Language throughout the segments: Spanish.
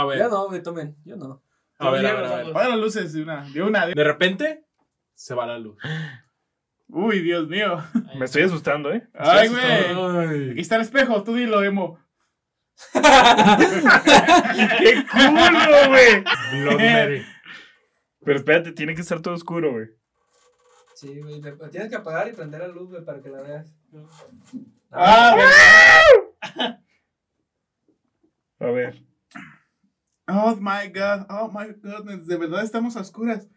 A ver. Yo no, güey, tomen. Yo no. A ver, a ver, a ver. Apaga las luces de una, de una. de- De repente se va la luz. Uy, Dios mío. Me estoy asustando, ¿eh? Me Ay, güey. Aquí está el espejo, tú dilo, emo. ¡Qué culo, güey! Bloody Mary. Pero espérate, tiene que estar todo oscuro, güey. Sí, güey. me- Tienes que apagar y prender la luz, güey, para que la veas. Ah, ¿verdad? A ver. Oh my god, oh my goodness, de verdad estamos a oscuras.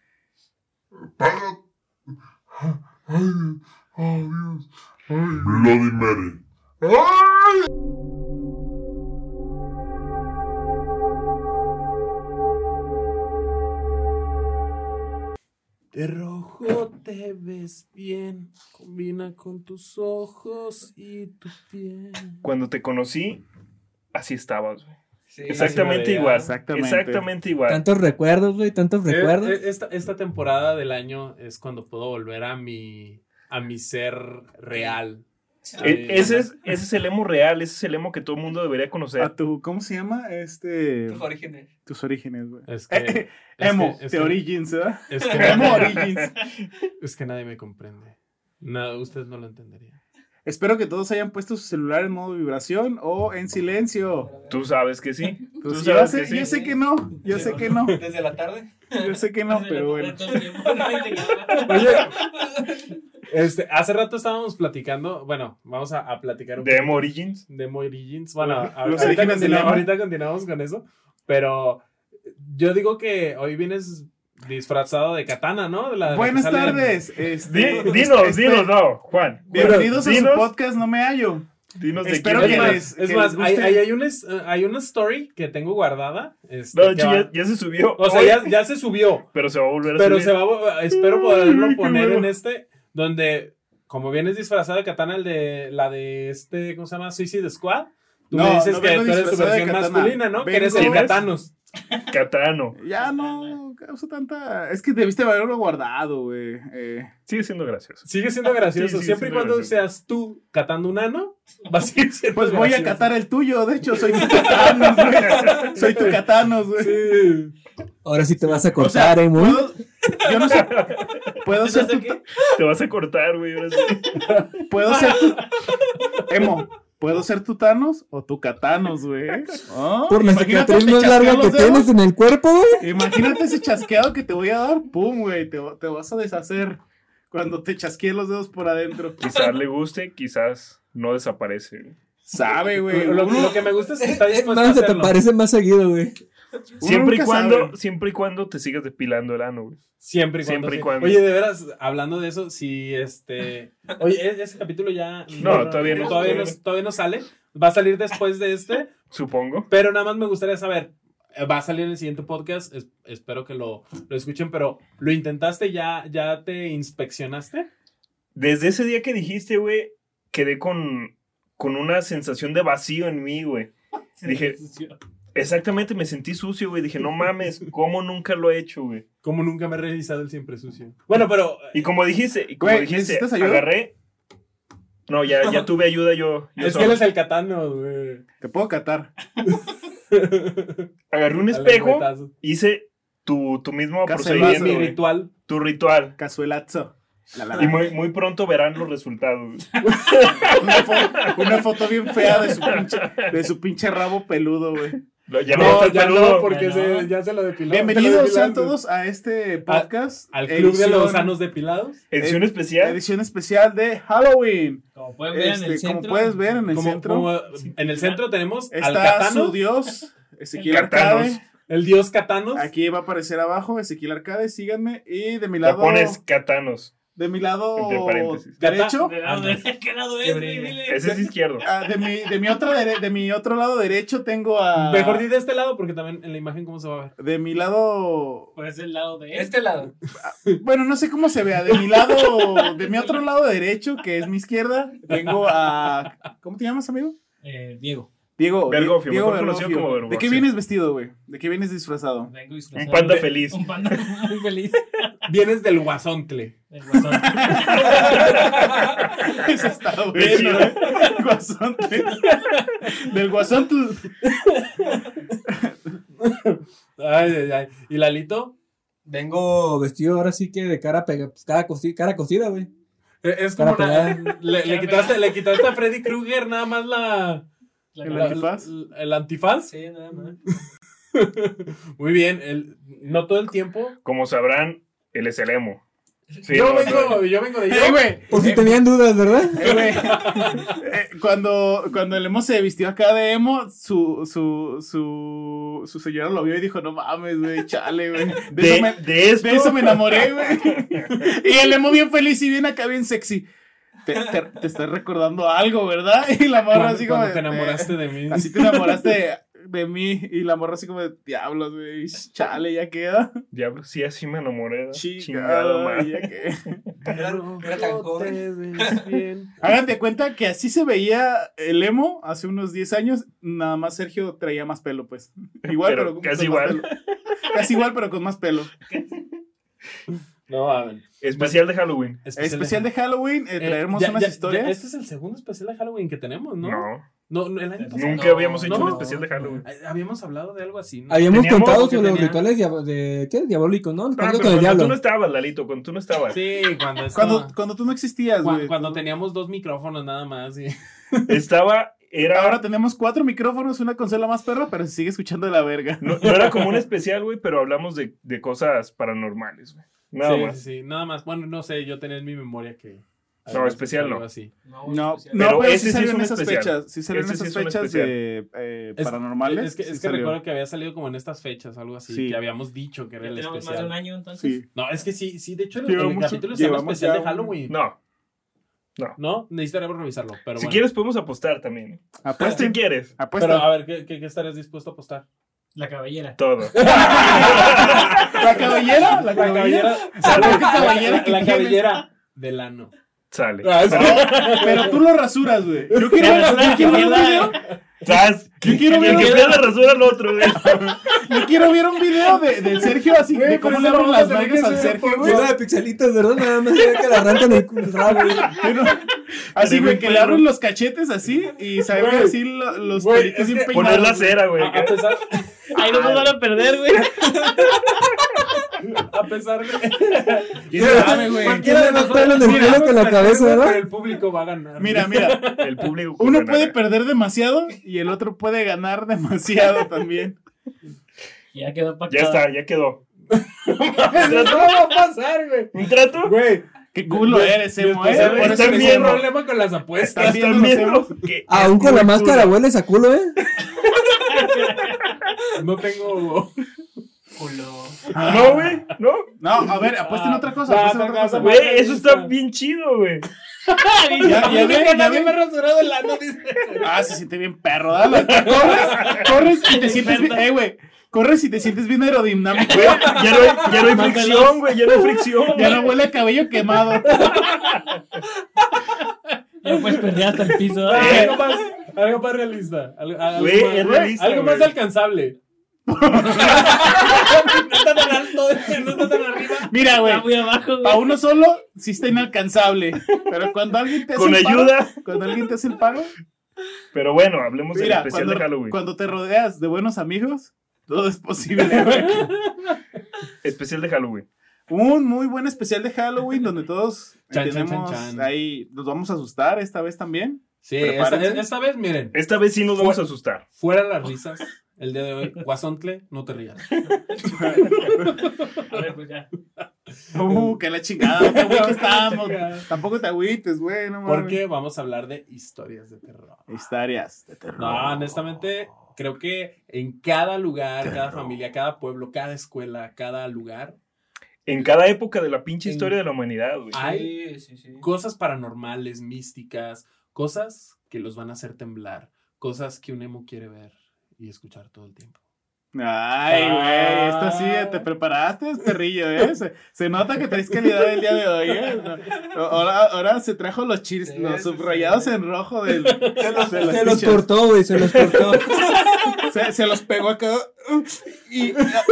Bloody Mary. De rojo te ves bien, combina con tus ojos y tu piel. Cuando te conocí, así estabas, güey. Sí, Exactamente igual. Exactamente. Exactamente igual. Tantos recuerdos, güey, tantos Eh, recuerdos. eh, Esta, esta temporada del año es cuando puedo volver a mi, a mi ser real. E- mi- ese, es, ese es el emo real, ese es el emo que todo el mundo debería conocer. A tu, ¿cómo se llama? Este. Tus orígenes. Tus orígenes, güey. Es que, es Emo, que- es The que- Origins, ¿verdad? es que Emo nadie- Origins. es que nadie me comprende. No, usted no lo entendería. Espero que todos hayan puesto su celular en modo vibración o en silencio. Tú sabes que sí. Tú Pues yo, sabes sé, que sí. yo sé que no, yo sé que no, Desde la tarde. yo sé que no, pero bueno. Oye, este, hace rato estábamos platicando, bueno, vamos a, a platicar un De poquito Emo Origins. de Emo Origins. Bueno, a- Los ahorita, continuamos, ahorita continuamos con eso, pero yo digo que hoy vienes disfrazado de katana, ¿no? De la- de la que Buenas tardes. Di- Este, dinos, este, dinos, no, Juan. Bienvenidos a Dinos. su podcast, no me hallo. Dinos de Espero quién Es que les- es que más, les hay, guste. hay, hay una, es- hay una story que tengo guardada. este, No, ya, ya se subió. o sea, ya, ya se subió. Pero se va a volver a Pero subir. se va, a- espero poderlo Ay, poner bueno. en este, donde, como vienes disfrazado de katana, el de la de este, ¿cómo se llama? Suicide Squad. Tú No, me dices no que tú eres su versión masculina, ¿no? Que eres el. Katanos. Katano. Ya no causa tanta. Es que debiste haberlo guardado, güey. Eh, Sigue siendo gracioso. Sigue siendo gracioso. Sí, Siempre y cuando gracioso. seas tú catando un ano, vas a seguir siendo pues voy a catar el tuyo, de hecho, soy tu catanos, güey. Soy tu catanos, güey. Sí. Ahora sí te vas a O sea, cortar, eh, muy. puedo, yo no sé. Puedo ser tu, Te vas a cortar, güey. ahora sí. puedo ser tu, Emo, ¿puedo ser tu Thanos o tu Catanos, güey? Ah, Por la imagínate cicatriz más larga que tienes en el cuerpo, güey. Imagínate ese chasqueado que te voy a dar, pum, güey, te, te vas a deshacer cuando te chasquee los dedos por adentro. Quizás le guste, quizás no desaparece. güey. Sabe, güey. Lo, que me gusta es que está Es dispuesto a más, se te parece más seguido, güey. Siempre y cuando, sabe. siempre y cuando te sigas depilando el ano, güey. Siempre y cuando. Siempre y sí. cuando. Oye, de veras, hablando de eso, si este. Oye, ¿e- ese capítulo ya. No, todavía no. Todavía no, todavía no sale. Va a salir después de este. Supongo. Pero nada más me gustaría saber. eh, Va a salir en el siguiente podcast. es- espero que lo, lo escuchen. Pero, ¿lo intentaste? ¿Ya, ya te inspeccionaste? Desde ese día que dijiste, güey, quedé con, con una sensación de vacío en mí, güey. Dije, exactamente, me sentí sucio, güey. Dije, no mames, ¿cómo nunca lo he hecho, güey? Como nunca me he revisado el siempre sucio. Bueno, pero. Y como dijiste, y como Güey, dijiste, agarré. No, ya, ya tuve ayuda yo. yo es que él es el catano, güey. Te puedo catar. Agarré un espejo, hice tu, tu mismo Mi procedimiento, güey. ritual. tu ritual. Cazuelazo. La, la, la. Y muy, muy pronto verán los resultados. güey. Una, fo- una foto bien fea de su pinche, de su pinche rabo peludo, güey. No, Ya no, ya peludo. porque Ya se- no. ya se lo depiló. Bienvenidos sean todos a este podcast. Al club de los sanos depilados. Edición especial. Edición especial de Halloween. Como pueden ver en el Este, como centro. puedes ver en el Como, centro, como en el centro tenemos al está Catano, su dios, Ezequiel Catanos. Arcade. el dios Catanos. Aquí va a aparecer abajo, Ezequiel Arcade, síganme. Y de mi La lado, pones catanos. De mi lado Entre paréntesis. derecho, ¿De lado de- ¿Qué lado es. Ese es izquierdo. ah, de, mi, de, mi dere- de mi otro lado derecho tengo a... Mejor di de este lado porque también en la imagen cómo se va a ver. De mi lado... Pues el lado de este. Este lado. Bueno, no sé cómo se vea. De mi lado, de mi otro lado derecho, que es mi izquierda, tengo a... ¿Cómo te llamas, amigo? Eh, Diego. Diego. Bergofio, Diego mejor conocido Bergofio. como ¿De qué vienes vestido, güey? ¿De qué vienes disfrazado? Vengo disfrazado Un panda de- feliz. Un panda muy feliz. Vienes del guasontle. El guasón. Eso está bueno. chido. Guasón. Del guasón. Ay, ay, ay. ¿Y Lalito? Vengo vestido ahora sí que de cara, pega, pues, cara, cosi- cara cosida, güey. Eh, Es como una- le, le quitaste, le quitaste a Freddy Krueger nada más la, ¿El la- antifaz? la- el antifaz. Sí, nada más. Muy bien, el, no todo el tiempo. Como sabrán, él es el emo. Sí, yo, no, vengo, yo vengo de yo. Eh, güey. Por si tenían dudas, ¿verdad? Eh. Eh, cuando, cuando el emo se vistió acá de emo, su, su, su, su señora lo vio y dijo, no mames, güey, chale, güey. De, De, eso me, de de eso me enamoré, güey. Y el emo bien feliz y bien acá, bien sexy. Te, te, te estás recordando algo, ¿verdad? Y la morra así como... cuando te de- enamoraste de mí. Así te enamoraste de, mí y la morra así como de diablos, güey. Chale, ya queda. Diablo, sí, así me enamoré. Chingada Chingado, madre. ya que. Pero Era tan joven. bien. Cuenta que así se veía el emo hace unos 10 años. Nada más Sergio traía más pelo, pues. Igual, Pero pero, con- casi igual. Casi igual, pero con más pelo. No, a ver. Especial de Halloween. Especial de Halloween, eh, Eh, traeremos ya- unas ya- historias. ya- este es el segundo especial de Halloween que tenemos, ¿no? No. No, no, el año pasado. Nunca No, habíamos hecho no. un especial de Halloween. Habíamos hablado de algo así, ¿no? Habíamos Teníamos contado sobre los tenía- rituales diab- de, ¿qué? diabólicos, ¿no? Ah, con el cuando tú no estabas, Lalito, cuando tú no estabas. Sí, cuando estaba- Cuando, cuando tú no existías, güey. cuando teníamos dos micrófonos nada más. y- Estaba, era, Ahora tenemos cuatro micrófonos, una consola más perra, pero se sigue escuchando de la verga. no, no era como un especial, güey, pero hablamos de, de cosas paranormales, güey. Nada sí, más. sí, sí, nada más. Bueno, no sé, yo tenía en mi memoria que. No, especial no. así. No, especial. no, Pero pero, ese sí salieron un esas especial. fechas. Sí salieron Ese sí esas fechas especial. de eh, Es- paranormales. Es que, sí es que salió. recuerdo que había salido como en estas fechas, algo así, Sí. que habíamos dicho que era el tenemos más de especial. un año, entonces. Sí. No, es que sí, sí, de hecho el, Llevamos el capítulo se llama especial de un- Halloween. No. No, necesitaremos revisarlo, pero si bueno. quieres, podemos apostar también. Apuesta. Si quieres. Apuesta. Pero a ver, ¿qué, qué, qué estarías dispuesto a apostar? La caballera. Todo. ¿La cabellera? ¿La cabellera? ¿Qué cabellera la, la cabellera del ano. Sale. Ah. Pero tú lo rasuras, güey. Yo quiero ver, yo quiero ver un video. ¿Sabes? Yo quiero El ver, que pierda rasura al otro, güey. yo quiero ver un video de, de Sergio así, Güey, de cómo le abren las nalgas que al Sergio, güey. Llena de pixelitos, ¿verdad? Nada más se ve que le arrancan el el rabo, güey. Pero- Así, güey, que le abren los cachetes así y se ven así lo- los pelitos es bien que peinados. Poner la cera, güey. Ahí no nos van a perder, güey. a pesar de. ¿Quién sabe, güey? Tiene más pelo en el pelo que en la cabeza, Pero ¿verdad? el público va a ganar. Mira, mira. El público. Uno puede perder demasiado y el otro puede ganar demasiado también. Ya quedó para Ya está, ya quedó. ¿Qué va a pasar, güey? ¿Un trato? Güey. Qué culo eres, Emo, eh. bien, un emo. problema con las apuestas. ¿Están viendo, Aún es con la máscara hueles a culo, ¿eh? No tengo. Culo. No, güey, no. No, a ver, apuesten Ah, otra cosa. va, apuesten otra otra cosa. cosa, Güey, eso está bien chido, güey. Ya, ya ven, ya nadie me ha rasurado el ano, dice. Ah, se siente bien perro, dale. Corres, corres y te sientes bien. Eh, güey. Corres y te sientes bien aerodinámico. Güey, ya no hay, ya no hay fricción, güey, ya no hay fricción. Ya no huele a cabello quemado. Ya puedes perder hasta el piso. Ah, Eh. Algo más, algo más realista. Algo, algo Güey, más, es realista, algo más alcanzable. no está tan alto, no está tan arriba. Mira, güey. Está muy abajo, Para güey. uno solo, sí está inalcanzable. Pero cuando alguien te hace Con el paro- ayuda. cuando alguien te hace el paro, Pero bueno, hablemos del mira, especial cuando, de Halloween. cuando te rodeas de buenos amigos, todo es posible, güey. Especial de Halloween. Un muy buen especial de Halloween donde todos Chan, tenemos chan, chan. ahí, nos vamos a asustar esta vez también. Sí, esta, Prepárense. esta vez, miren, Esta vez sí nos vamos a asustar. fuera las risas. El día de hoy, Guasontle, no te rías. A ver, pues ya. Uh, que la chingada, qué güey que estamos. Tampoco te agüites, güey, no mames. Porque vamos a hablar de historias de terror. Historias de terror. No, honestamente, creo que en cada lugar, cada familia, cada pueblo, cada escuela, cada lugar, En cada época de la pinche historia de la humanidad, güey. hay Sí, sí, sí. cosas paranormales, místicas, cosas que los van a hacer temblar, cosas que un emo quiere ver y escuchar todo el tiempo. Ay, güey, esto sí, te preparaste, perrillo, ¿eh? Se, se nota que traes calidad el día de hoy, ¿eh? No, Ahora, ahora se trajo los chis, Sí, los subrayados sí. en rojo del, de los Se los cortó, güey, se los cortó. Se, se los pegó acá. Y ah,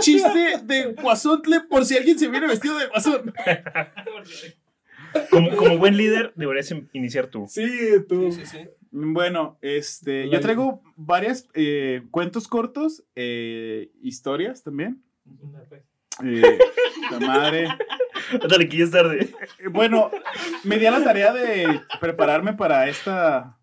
chiste de guasontle por si alguien se viene vestido de guasón. Como, como buen líder, deberías iniciar tú. Sí, tú. Sí, sí, sí. Bueno, este, yo traigo varias eh, cuentos cortos, eh, historias también. Eh, la madre. Dale, que ya es tarde. Eh, Bueno, me di a la tarea de prepararme para esta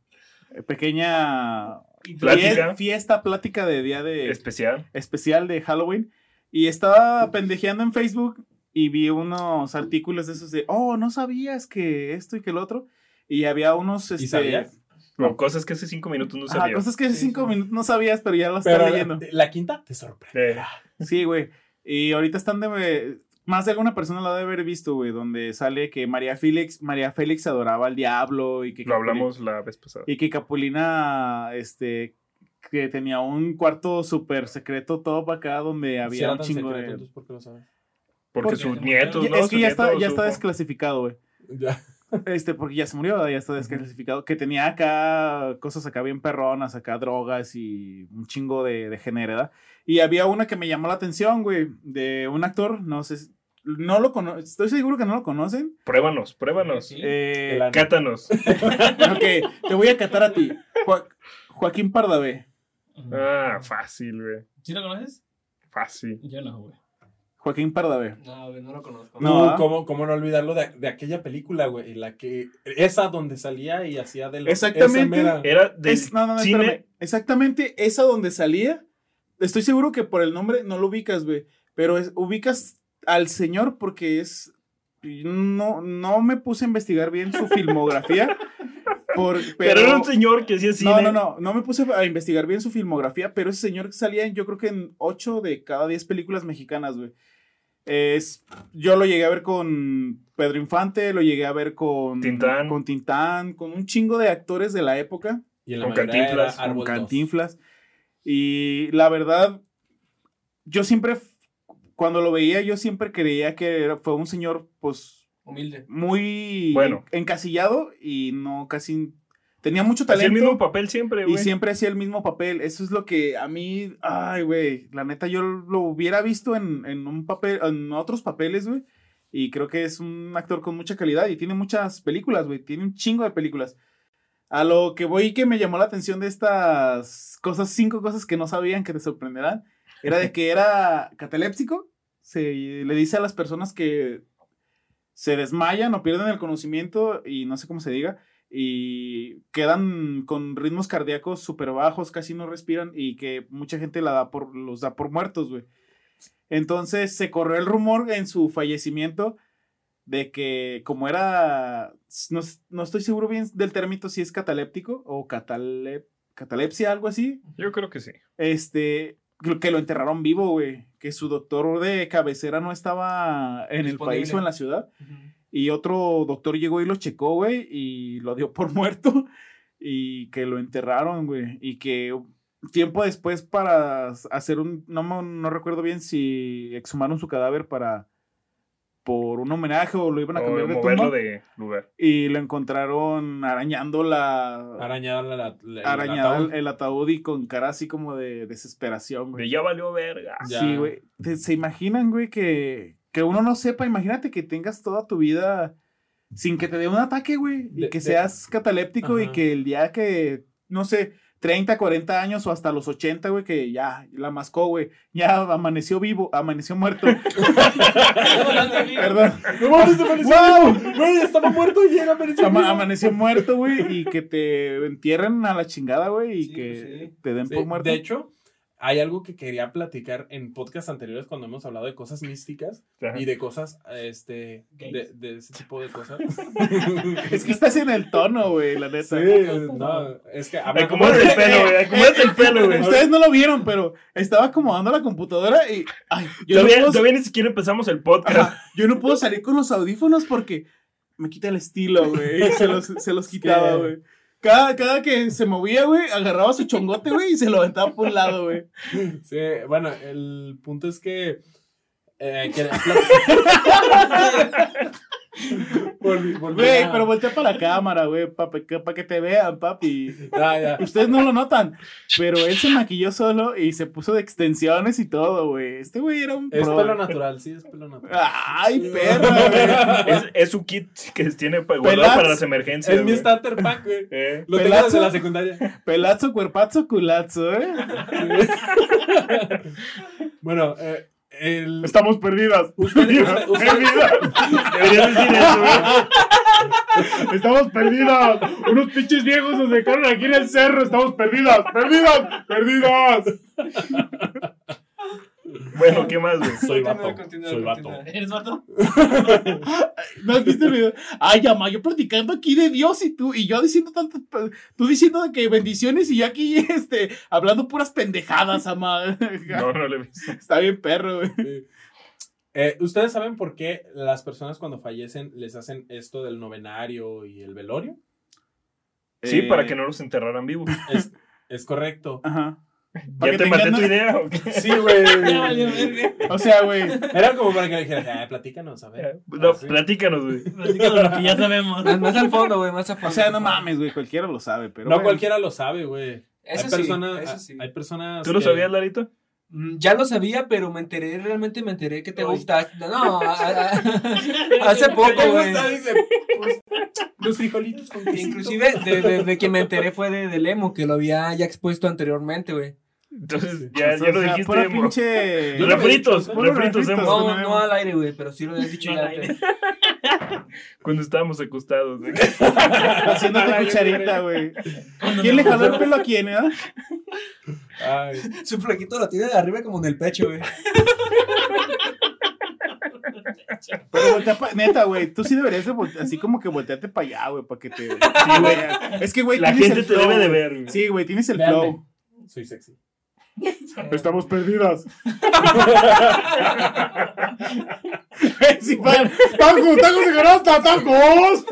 pequeña Plática. fie- fiesta, plática de día de Especial. especial de Halloween. Y estaba pendejeando en Facebook y vi unos artículos de esos de, oh, no sabías que esto y que el otro. Y había unos, este, sabías? No, cosas que hace cinco minutos no ajá, sabía. cosas que hace cinco sí. minutos no sabías, pero ya las estás leyendo. la quinta te sorprende. Eh, Sí, güey. Y ahorita están de... Más de alguna persona lo ha de haber visto, güey, donde sale que María Félix, María Félix adoraba al diablo y que... lo hablamos la vez pasada. Y que Capulina, este, que tenía un cuarto súper secreto todo para acá donde había un chingo secreto, de... entonces, ¿por qué lo sabes? Porque Porque- sus nietos, Ya- ¿no? es que Su ya está, nieto ya está desclasificado, güey. Ya. Este, porque ya se murió, ya está desclasificado. Que tenía acá cosas acá bien perronas, acá drogas y un chingo de, de generedad. Y había una que me llamó la atención, güey, de un actor, no sé, no lo conozco, estoy seguro que no lo conocen. Pruébanos, pruébanos. Sí. Eh. Cátanos. ok, te voy a catar a ti. Jo- Joaquín Pardavé. Ah, fácil, güey. ¿Sí lo conoces? Fácil. Yo no, güey. Joaquín Pardavé. No, güey, no lo conozco. No, ¿ah? ¿cómo, cómo no olvidarlo de, de aquella película, güey? La que. Esa donde salía y hacía de lo- Exactamente. esa mera- Era del Es- no, no, no, cine. espérame. Exactamente esa donde salía. Estoy seguro que por el nombre no lo ubicas, güey. Pero es- ubicas al señor porque es. No, no me puse a investigar bien su filmografía. por, Pero, pero, era un señor que hacía cine. no, no, no. No me puse a investigar bien su filmografía. Pero ese señor salía, en, yo creo que en 8 de cada 10 películas mexicanas, güey. Es, yo lo llegué a ver con Pedro Infante, lo llegué a ver con Tintán. con Tintán, con un chingo de actores de la época Y en la Con Cantinflas, con 2. Cantinflas. Y la verdad, yo siempre, cuando lo veía, yo siempre creía que era- fue un señor, pues, Humilde. muy Bueno. en- encasillado y no casi... Tenía mucho Hacía el talento mismo papel siempre, y güey. siempre hacía el mismo papel. Eso es lo que a mí, ay, güey, la neta, yo lo hubiera visto en, en un papel, en otros papeles, güey. Y creo que es un actor con mucha calidad y tiene muchas películas, güey. Tiene un chingo de películas. A lo que voy que me llamó la atención de estas cosas, cinco cosas que no sabían que te sorprenderán, era de que era cataléptico. Se le dice a las personas que se desmayan o pierden el conocimiento y no sé cómo se diga y quedan con ritmos cardíacos súper bajos, casi no respiran y que mucha gente la da por, los da por muertos, güey. Entonces se corrió el rumor en su fallecimiento de que como era, no, no estoy seguro bien del término si es cataléptico o catale- catalepsia, algo así, Yo creo que sí. este, que lo enterraron vivo, güey, que su doctor de cabecera no estaba en el país o en la ciudad. Y otro doctor llegó y lo checó, güey, y lo dio por muerto. Y que lo enterraron, güey. Y que tiempo después para hacer un... No, me- no recuerdo bien si exhumaron su cadáver para... Por un homenaje o lo iban a O cambiar de moverlo tumba. de lugar. Y lo encontraron arañando la... Arañada la, la- el arañado ataúd. el, ataúd y con cara así como de desesperación, De güey. ya valió verga. Ya. Sí, güey. ¿Se imaginan, güey, que, que uno no sepa? Imagínate que tengas toda tu vida sin que te dé un ataque, güey. Y De- que de- seas cataléptico y que el día que, no sé, 30, 40 años o hasta los 80, güey, que ya la mascó, güey. Ya amaneció vivo, amaneció muerto. Perdón. ¡No mames, amaneció! ¡Wow! Güey, estaba muerto y era amaneció. Ama- vivo. amaneció muerto, güey, y que te entierren a la chingada, güey, y Sí, que sí. te den Sí, por muerto. De hecho, hay algo que quería platicar en podcasts anteriores cuando hemos hablado de cosas místicas Ajá. y de cosas, este, de, de ese tipo de cosas. es que estás en el tono, güey, la neta. Sí, no, es que... Acomódate el pelo, güey. Acomódate el pelo, güey. Ustedes no lo vieron, pero estaba acomodando la computadora y. Ay, yo, no Todavía, puedo, todavía ni siquiera empezamos el podcast. Ajá, yo no puedo salir con los audífonos porque me quita el estilo, güey. Se los, se los quitaba, que- güey. Cada, cada que se movía, güey, agarraba su chongote, güey, y se lo aventaba por un lado, güey. Sí, bueno, el punto es que... eh, que- Volví- volví Güey, a- pero voltea para la cámara, güey, para que te vean, papi. Ah, ya. Ustedes no lo notan, pero él se maquilló solo y se puso de extensiones y todo, güey. Este güey era un Es pro. pelo natural, sí, es pelo natural. Ay, perro, güey. Es, es su kit que tiene pa- guardado Pelaz. para las emergencias. Es mi starter pack, güey. Eh, Lo tengo Pelazo. desde la secundaria. Pelazo, cuerpazo, culazo, ¿eh? Bueno, eh, el... Estamos perdidas. Ustedes, usted- usted- Deberías decir eso, güey. Estamos perdidas. Unos pinches viejos nos dejaron aquí en el cerro. Estamos perdidas, perdidas, perdidas. Bueno, ¿qué más, güey? soy vato, continúa, soy vato. ¿Eres vato? ¿No has visto el video? Ay, ama, yo platicando aquí de Dios y tú, y yo diciendo tanto, tú diciendo de que bendiciones y yo aquí, este, hablando puras pendejadas, ama. No, no le he visto. Está bien perro, güey. Sí. Eh, ¿Ustedes saben por qué las personas cuando fallecen les hacen esto del novenario y el velorio? Sí, Eh, para que no los enterraran vivos. Es, es correcto. Ajá. Para ¿Ya que te maté tu idea o qué? Sí, güey. Ya valió verga. O sea, güey. Era como para que le dijeran, ah, platícanos, a ver. No, platícanos, güey. Platícanos lo que ya sabemos. Más, al fondo, güey, más al fondo. O sea, no mames, güey. Cualquiera lo sabe, pero. No cualquiera lo sabe, güey. Eso hay sí, personas, eso sí. hay personas. ¿Tú lo que- sabías, Larito? Mm, Ya lo sabía, pero me enteré, realmente me enteré que te Uy. gusta. No, a- a- hace poco, ¿Te güey. pues, los frijolitos con quesito. Inclusive, de, de, de quien me enteré fue de, del emo, que lo había ya expuesto anteriormente, güey. Entonces, ya, ya lo dijiste. pura Emo. pinche. Refritos, puro refritos. No, no al aire, güey, pero sí lo habías dicho No ya. al aire. Cuando estábamos acostados. güey. Haciéndote cucharita, güey. ¿Quién le jaló el pelo a quién, eh? Ay, Su flaquito lo tiene de arriba como en el pecho, güey. Pero voltea pa- neta, güey. Tú sí deberías de así como que voltearte para allá, güey, para que te. Sí, güey. Es que, güey, La tienes gente el te flow, debe de ver. güey. Sí, güey, tienes el Véanme. flow. soy sexy. Estamos perdidas. ¡Tacos! ¡Tacos de canasta! ¡Tacos!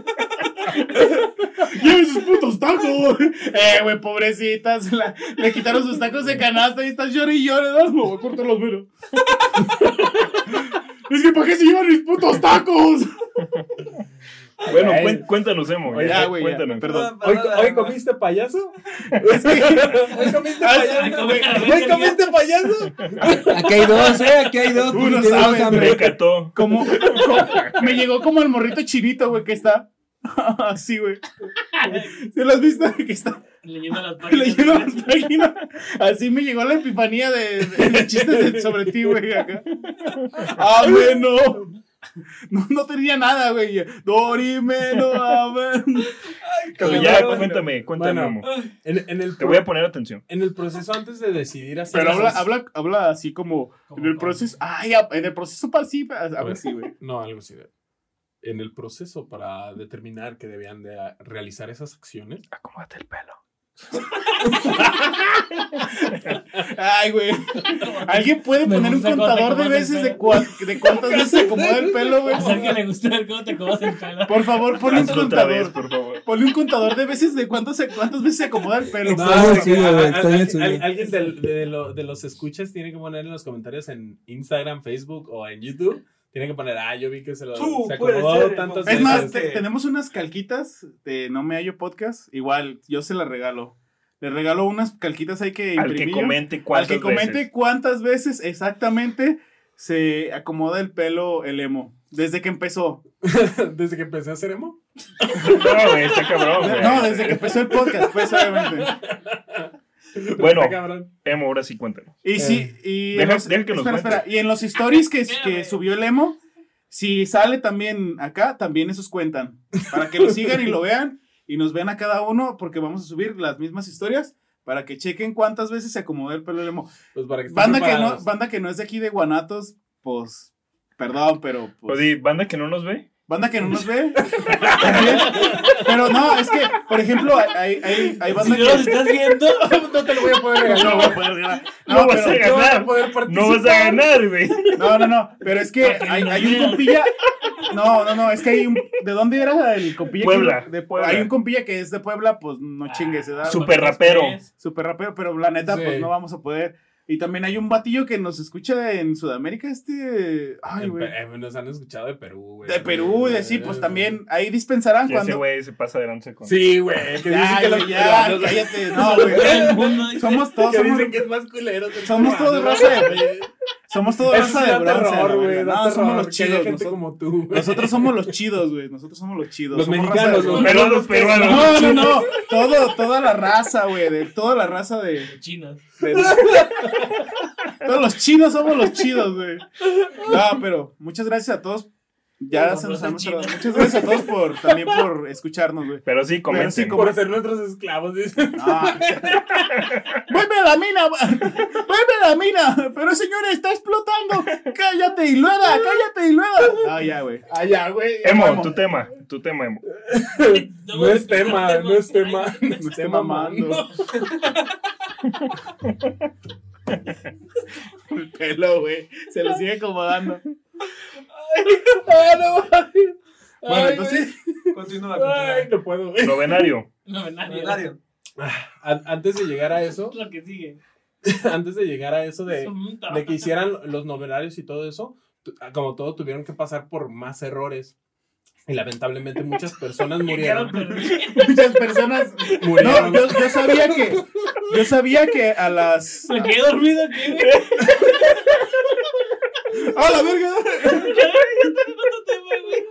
¡Lleven sus putos tacos! Eh, güey, pobrecitas. la- le quitaron sus tacos de canasta y están llorando y llorando. No, voy a cortar los veros. es que, ¿para qué se llevan mis putos tacos? Bueno, cuen- cuéntanos, Emo. Oye, ya, güey, cuéntanos. perdón. ¿Hoy, hoy comiste payaso? Es que- ¿Hoy comiste Ah, payaso? ¿Hoy comiste payaso? Aquí hay dos, ¿eh? Aquí hay dos. Tú porque no tenemos sabes, hambre. Me cató. como, como- me llegó como el morrito chivito, güey, que está. Así, güey. ¿Se lo has visto? Que está Leyendo las páginas. leyendo las páginas. Así me llegó la epifanía de, de- de chistes de- sobre ti, güey, acá. Amén, no. No, no tenía nada, güey. Dorime, no, amén. Pero ya, cuéntame, cuéntame, Bueno, Emo. En, en el Te voy a poner atención. en el proceso antes de decidir hacer Pero habla, habla, habla así como en el proceso. Ay, en el proceso para sí. A, a ver, sí, güey. No, algo así. En el proceso para determinar que debían de realizar esas acciones. Acomódate el pelo. Ay, güey. ¿Alguien puede Me poner un gusta cómo te contador de el veces de, pelo. cua- de cuántas veces se acomoda el pelo, güey? Hacer que le guste ver cómo te acomodas el pelo. Por favor, ponle un Hazlo otra vez, contador. por favor. Ponle un contador de veces de cuántas, se- cuántas veces se acomoda el pelo. Güey, está bien al- suyo. al- alguien del- de, lo- de los escuchas tiene que poner en los comentarios en Instagram, Facebook o en YouTube. Tiene que poner, ah, yo vi que se lo Tú se acomodó ser, tantas Es más, veces. te- tenemos unas calquitas de No Me Hallo Podcast. Igual, yo se las regalo. Le regalo unas calquitas ahí que Al imprimí que comente Al cuántas que comente veces. cuántas veces exactamente se acomoda el pelo el emo. Desde que empezó. Desde que empecé a hacer emo. No, güey, está cabrón, güey. No, desde que empezó el podcast, pues obviamente. Bueno. Emo, ahora sí cuéntanos. Y sí, y Deja- en los- deja que nos espera, cuente. espera. Y en los stories que, que subió el emo, si sale también acá, también esos cuentan. Para que lo sigan y lo vean y nos vean a cada uno, porque vamos a subir las mismas historias para que chequen cuántas veces se acomodó el pelo del emo. Pues para que Banda que, no, banda que no es de aquí de Guanatos, pues, perdón, pero... pues, Oye, banda que no nos ve. Banda que no nos ve. Pero no, es que, por ejemplo, hay, hay, hay Si banda no los que... estás viendo, no te lo voy a poder regalar. No voy a poder ganar. No, No, vas a No vas ganar. poder No vas a ganar, güey. No, no, no, pero es que hay, un compilla. No, no, no, es que hay un. ¿De dónde era el compilla? Puebla, que- de Puebla. Hay un compilla que es de Puebla, pues no chingues, ¿verdad? Super rapero. Super rapero, pero la neta, Sí. pues no vamos a poder. Y también hay un batillo que nos escucha en Sudamérica, este. Ay, güey. Eh, nos han escuchado de Perú, güey. De Perú, de sí, pues también. Ahí dispensarán Que ese cuando. güey se pasa adelante con. Sí, güey. Que dicen Ya, que los güey, ya, peruanos- cállate. No, güey. Somos todos, Que somos, dicen que es más culero. ser somos todos raza de-. Somos todos raza de bronce. terror, güey. No, terror somos los chidos. gente Nosotros, como tú, güey. nosotros somos los chidos, güey. Nosotros somos los chidos. Los somos mexicanos, los los peruanos. No, no, no. Todo, toda la raza, güey. De toda la raza de. chinos. de- todos los chinos somos los chidos, güey. No, pero muchas gracias a todos. Ya se nos han chinos. Muchas gracias a todos por también por escucharnos, güey. Pero sí, comenten. sí, Por ser nuestros esclavos, dice. No. ¡Vuelve a la mina! ¡Vuelve a la mina! Pero señores, está explotando. ¡Cállate, Ilueda! ¡Cállate, Ilueda! Ah, ya, güey. Ah, ya, güey. Emo, Emo. tu tema. Tu tema, Emo. No es tema, no es tema. No Me es estoy tema, mamando. mamando. El pelo, güey. Se lo sigue acomodando. Ah, no. Bueno, Ay, entonces. Continúa, güey. Ay, continúa. no puedo, güey. Novenario. Novenario. Novenario. An- Antes de llegar a eso, Lo que sigue. antes de llegar a eso de, de que hicieran los novenarios y todo eso, tu- como todo tuvieron que pasar por más errores. Y lamentablemente muchas personas murieron. Muchas personas. murieron. No, yo, yo sabía que. Yo sabía que a las. Me quedé dormido aquí, ¡Ah, la verga! Ya tengo otro tema, güey.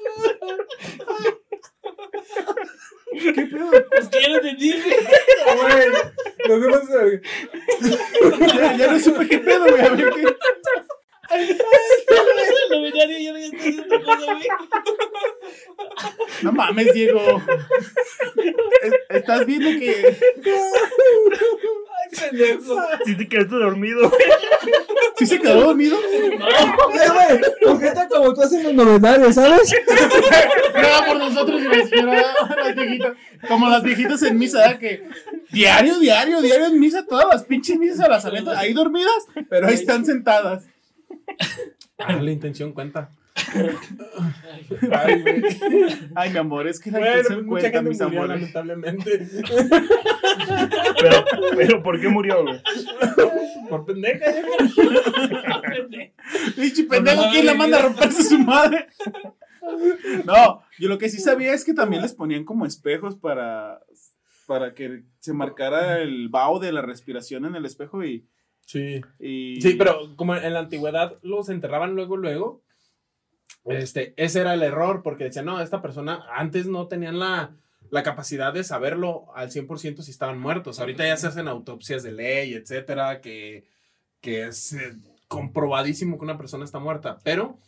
¿Qué pedo? Pues que ya lo entendí, güey. Güey, nos vemos en- Ya, ya no supe qué pedo, güey. A ver qué. No. No mames, Diego. Es- Estás viendo que. Si te quedaste dormido. ¿Sí se quedó dormido? Eh, güey, sujeta como tú haces los novenarios, ¿sabes? Ruega por nosotros y la señora, las viejitas, como las viejitas en misa, ¿verdad? que diario, diario, diario en misa, todas las pinches misas a las aventas ahí dormidas, pero ahí están sentadas. Ah, la intención cuenta. Ay, güey. Ay, mi amor, es que la Bueno, intención mucha cuenta, gente mis murió, amores. lamentablemente. Pero, pero ¿por qué murió, güey? Por pendeja. Pinche pendejo, ¿quién la manda a romperse su madre? No, yo lo que sí sabía es que también les ponían como espejos para, para que se marcara el vaho de la respiración en el espejo y... Sí. y Sí, pero como en la antigüedad los enterraban luego, luego, este, ese era el error, porque decían, no, esta persona antes no tenían la, la capacidad de saberlo al 100% si estaban muertos. Ahorita ya se hacen autopsias de ley, etcétera, que, que es eh, comprobadísimo que una persona está muerta. Pero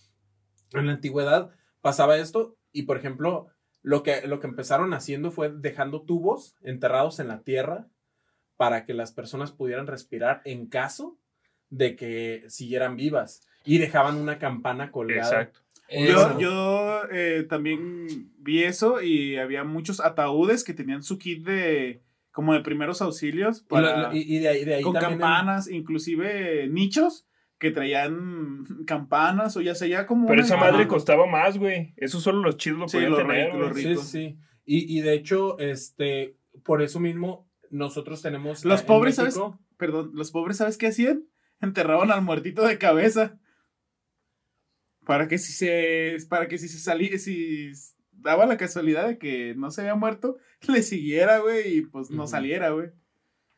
en la antigüedad pasaba esto y, por ejemplo, lo que, lo que empezaron haciendo fue dejando tubos enterrados en la tierra para que las personas pudieran respirar en caso de que siguieran vivas y dejaban una campana colgada. Exacto. Yo, yo eh, también vi eso y había muchos ataúdes que tenían su kit de como de primeros auxilios Y, lo- para- y- y de ahí, de ahí con campanas, inclusive nichos que traían campanas o ya sea ya como Pero esa madre Ajá. costaba más, güey. Eso solo los chidos lo Sí, podían los tener, los Sí, sí. Y, y de hecho, este, por eso mismo, nosotros tenemos. Los pobres, ¿sabes? México- Perdón, los pobres, ¿sabes qué hacían? Enterraban al muertito de cabeza. Para que si se. Para que si se salía. Si daba la casualidad de que no se había muerto, le siguiera, güey, y pues no saliera, güey.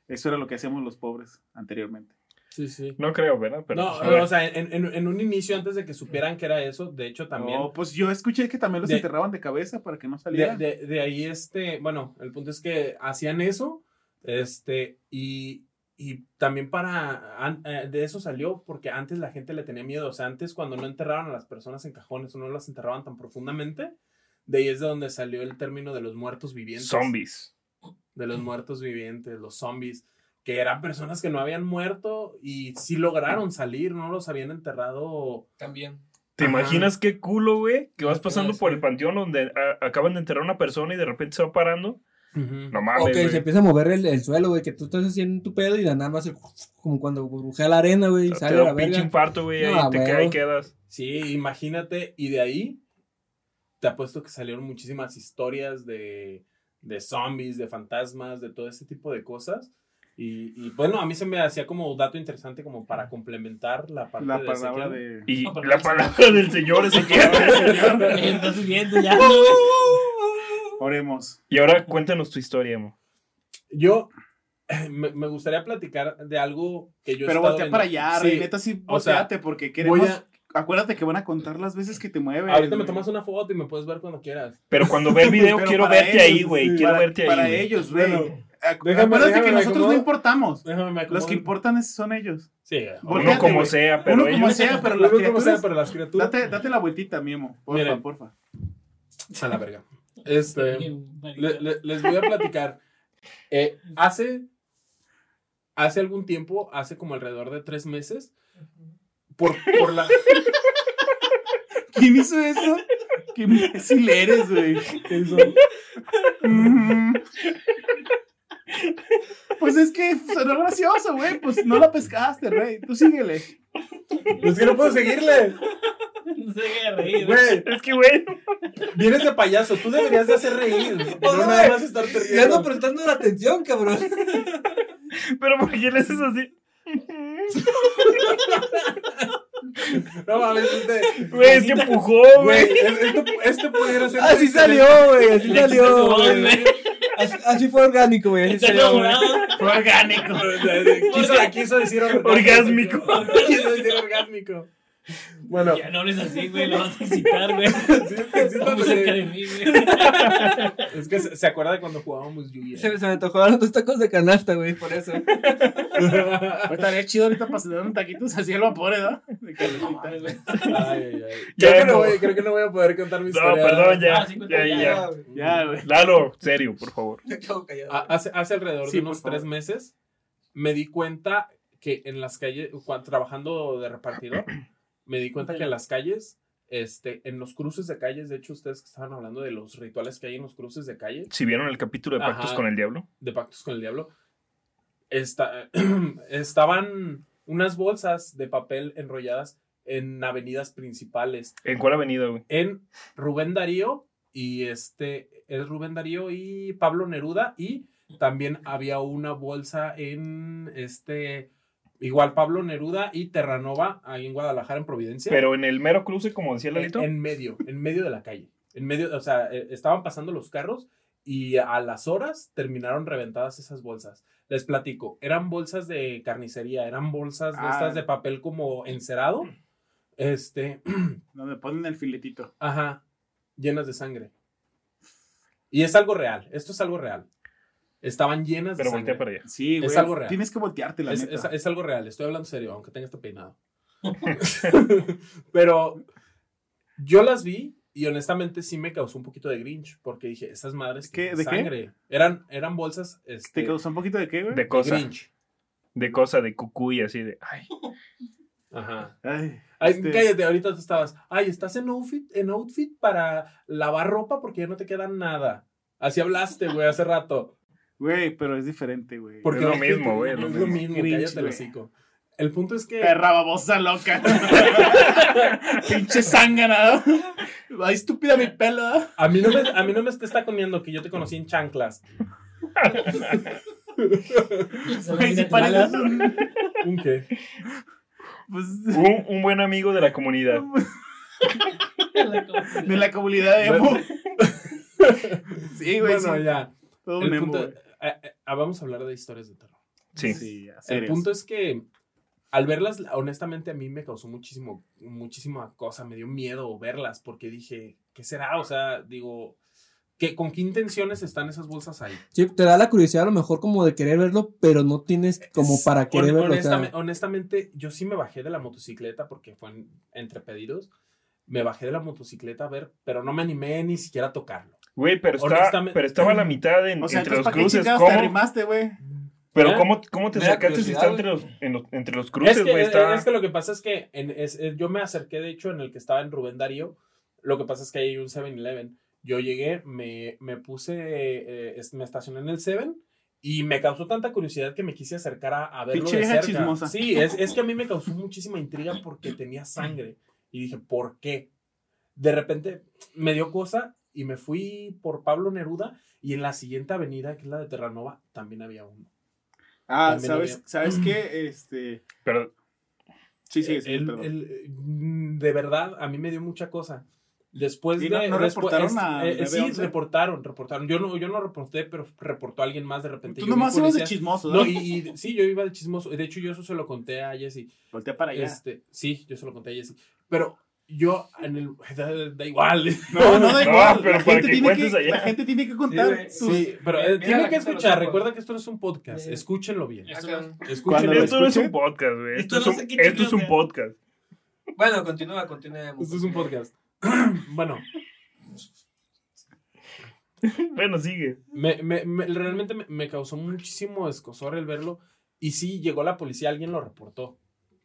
Eso era lo que hacíamos los pobres anteriormente. Sí, sí. No creo, ¿verdad? Pero, no, o sea, en, en- en un inicio, antes de que supieran que era eso, de hecho también. No, pues yo escuché que también los De- enterraban de cabeza para que no de, saliera. de- de ahí, este, bueno, el punto es que hacían eso, este, y, y también para, an- eh, de eso salió porque antes la gente le tenía miedo, o sea, antes cuando no enterraban a las personas en cajones o no las enterraban tan profundamente, de ahí es de donde salió el término de los muertos vivientes. Zombies. De los muertos vivientes, los zombies, que eran personas que no habían muerto y sí lograron salir, no los habían enterrado. También. ¿Te Ajá. imaginas qué culo, güey? Que vas pasando por el panteón donde a- acaban de enterrar a una persona y de repente se va parando. No O mames, que se empieza a mover el, el suelo, güey, que tú estás haciendo tu pedo y de nada más el- como cuando brujea la arena, güey, y Te sale da la un pinche infarto, güey, ahí No, te huevo. quedas, ahí quedas. Sí, imagínate, y de ahí te apuesto que salieron muchísimas historias de, de zombies, de fantasmas, de todo ese tipo de cosas. Y, y, bueno, a mí se me hacía como dato interesante como para complementar la parte La de palabra Ezequiel. de. Y No, la palabra del Señor es aquí. Está subiendo ya. Oremos. Y ahora cuéntanos tu historia, Emo. Yo me, me gustaría platicar de algo que yo Pero voltea para allá, Sí, Rey, neta, sí, o sea, volteate, porque queremos. voy a- Acuérdate que van a contar las veces que te mueves. Ahorita me tomas una foto y me puedes ver cuando quieras. Pero cuando ve el video quiero para verte ahí, ellos, güey. sí, Quiero para- verte ahí. Para ellos, güey. Bueno, Acuérdate déjame, que nosotros no importamos. Déjame me Los que importan son ellos. Sí, Uno Volteate, como güey. sea, pero Uno como ellos. sea, pero Uno las como sea, criaturas. pero las criaturas. Date, date la vueltita, Miemo. Porfa, Miren. porfa. A la verga. Este, le- le- les voy a platicar. Eh, hace, hace algún tiempo, hace como alrededor de tres meses, por, por la... ¿Quién hizo eso? ¿Qué imbécil eres, güey? ¿Qué hizo? Mm. Pues es que sonó gracioso, güey. Pues no la pescaste, rey. Tú síguele. Es que no puedo seguirle. No deje de reír. Güey, Es que, güey. vienes de payaso. Tú deberías de hacer reír. No Oye, nada más estar Ya ando riendo. prestando la atención, cabrón. Pero ¿por qué le haces así? No mames, este... Güey, es que empujó, Güey, güey. es- esto, este pudiera ser... Así salió, güey. Así Le salió, güey. Así, así fue orgánico, güey. Así salió, güey. Fue orgánico. Quiso, quiso decir Orgásmico. Quiso decir orgásmico. Bueno, Ya no hables así, güey. Lo vas a excitar, güey. sí, sí, Vamos sí. cerca de mí, güey. es que se, se acuerda de cuando jugábamos Yu-Gi-Oh. Se, se me antojaron los tacos de canasta, güey, por eso. Pues estaría chido ahorita para cenar un taquitos así al vapor, ¿verdad? De No calentita. güey. Ay, ay, ay. Ya, Creo, que no no. voy, creo que no voy a poder contar mi No, historia. perdón, ya. Ah, sí, Ya, cuéntame, ya. Ya, güey. Lalo, serio, por favor. Me quedo callado. A- Hace, hace alrededor Sí, de unos favor. tres meses me di cuenta que en las calles, cuando, trabajando de repartidor, me di cuenta que en las calles, este, en los cruces de calles, de hecho ustedes que estaban hablando de los rituales que hay en los cruces de calle, Si vieron el capítulo de Pactos Ajá. con el Diablo. de pactos con el diablo, esta- estaban unas bolsas de papel enrolladas en avenidas principales. ¿En cuál avenida, güey? En Rubén Darío y este es Rubén Darío y Pablo Neruda y también había una bolsa en este igual Pablo Neruda y Terranova ahí en Guadalajara en Providencia. Pero en el mero cruce, como decía en, Lalito. en medio, en medio de la calle. En medio, o sea, eh, estaban pasando los carros y a las horas terminaron reventadas esas bolsas. Les platico, eran bolsas de carnicería, eran bolsas de Ah. estas de papel como encerado. Este, Donde ponen el filetito. ajá, llenas de sangre. Y es algo real, esto es algo real. Estaban llenas de Pero sangre. voltea para allá. Sí, güey. Es algo real. Tienes que voltearte, la Es, neta. es- es algo real, estoy hablando serio, aunque tenga este peinado. Pero yo las vi y honestamente sí me causó un poquito de grinch, porque dije, estas madres ¿Qué? tienen ¿De qué? sangre. Eran, eran bolsas este, ¿Te causó un poquito de qué, güey? De de cosa. grinch. De cosa, de cucuy, así de. Ay, Ajá. Ay, Ay, este, cállate, ahorita tú estabas, ay, estás en outfit, en outfit para lavar ropa porque ya no te queda nada. Así hablaste, güey, hace rato. Güey, pero es diferente, güey. Porque Es lo mismo, güey, Es es lo mismo. mismo, cállate el güey. hocico. El punto es que... Perra babosa loca. Pinche zángana. Ay, estúpida mi pelo. ¿eh? A mí no me, a mí no me está comiendo que yo te conocí en chanclas. Un... ¿Un qué? Pues, un, un buen amigo de la comunidad. de la comunidad de emo. Sí, güey. Bueno, sí. ya. Todo El punto, ah, vamos a hablar de historias de terror. Sí. Sí, El punto es que al verlas, honestamente a mí me causó muchísimo, muchísima cosa, me dio miedo verlas porque dije, ¿qué será? O sea, digo, ¿qué, ¿con qué intenciones están esas bolsas ahí? Sí, te da la curiosidad a lo mejor como de querer verlo, pero no tienes como para querer Hon- verlo. o sea, honestame- honestamente, yo sí me bajé de la motocicleta porque fue en- entre pedidos. Me bajé de la motocicleta a ver, pero no me animé ni siquiera a tocarlo. Güey, pero, está, pero estaba a la mitad en- O sea, entre los ¿para qué cruces. te ¿Cómo? arrimaste, güey? Pero ¿Eh? ¿cómo, cómo te acercaste si está entre los, en los- entre los Es cruces, que, güey? Está... es que lo que pasa es que en- es- es- yo me acerqué, de hecho, en el que estaba en Rubén Darío. Lo que pasa es que hay un 7-Eleven. Yo llegué, me, me puse, eh, es- me estacioné en el 7 y me causó tanta curiosidad que me quise acercar a, a verlo de cerca. chismosa. Sí, es, es que a mí me causó muchísima intriga porque tenía sangre. Y dije, ¿por qué? De repente me dio cosa y me fui por Pablo Neruda y en la siguiente avenida, que es la de Terranova, también había uno. Ah, También ¿sabes, vi. ¿sabes qué? Este. Pero Sí, sí, sí, El- perdón. el- de verdad, a mí me dio mucha cosa. Después ¿Y de. no- no después- reportaron es- a eh, sí, 911? reportaron, reportaron. Yo no, yo no reporté, pero reportó alguien más de repente. Tú Yo vi nomás ibas de chismoso, No, ¿no? y, y sí, yo iba de chismoso. De hecho, yo eso se lo conté a Jessy. Voltea para allá. Este, sí, yo se lo conté a Jessy. Pero yo, en el, da, da igual. No, no da No, igual. pero la, gente que tiene que, allá. la gente tiene que contar. sus- Sí, pero eh, la que escuchar. Recuerda que esto no es un podcast. Sí. Escúchenlo bien. Cuando Escúchenlo lo bien. esto no es un podcast, güey. Esto, Esto es no un, esto es podcast. Bueno, continúa, continúa. Esto es un podcast. bueno, Bueno, sigue. me, me- me- realmente me, me causó muchísimo escosor el verlo. Y sí, llegó la policía, alguien lo reportó.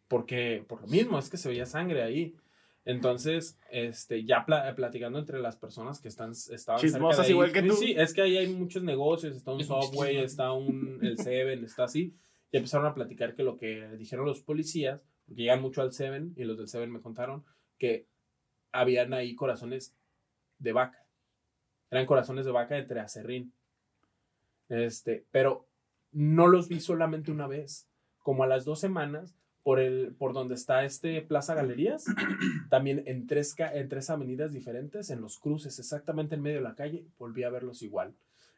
Porque, por lo mismo, es que se veía sangre ahí. Entonces, este, ya pla- platicando entre las personas que están, estaban cerca Chismosas de ahí, igual que tú. Sí, es que ahí hay muchos negocios, está un Subway, está un, el Seven, está así. Y empezaron a platicar que lo que dijeron los policías, porque llegan mucho al Seven, y los del Seven me contaron que habían ahí corazones de vaca. Eran corazones de vaca entre acerrín. Este, pero no los vi solamente una vez. Como a las dos semanas, por, el, por donde está este Plaza Galerías, también en tres, en tres avenidas diferentes, en los cruces, exactamente en medio de la calle, volví a verlos igual.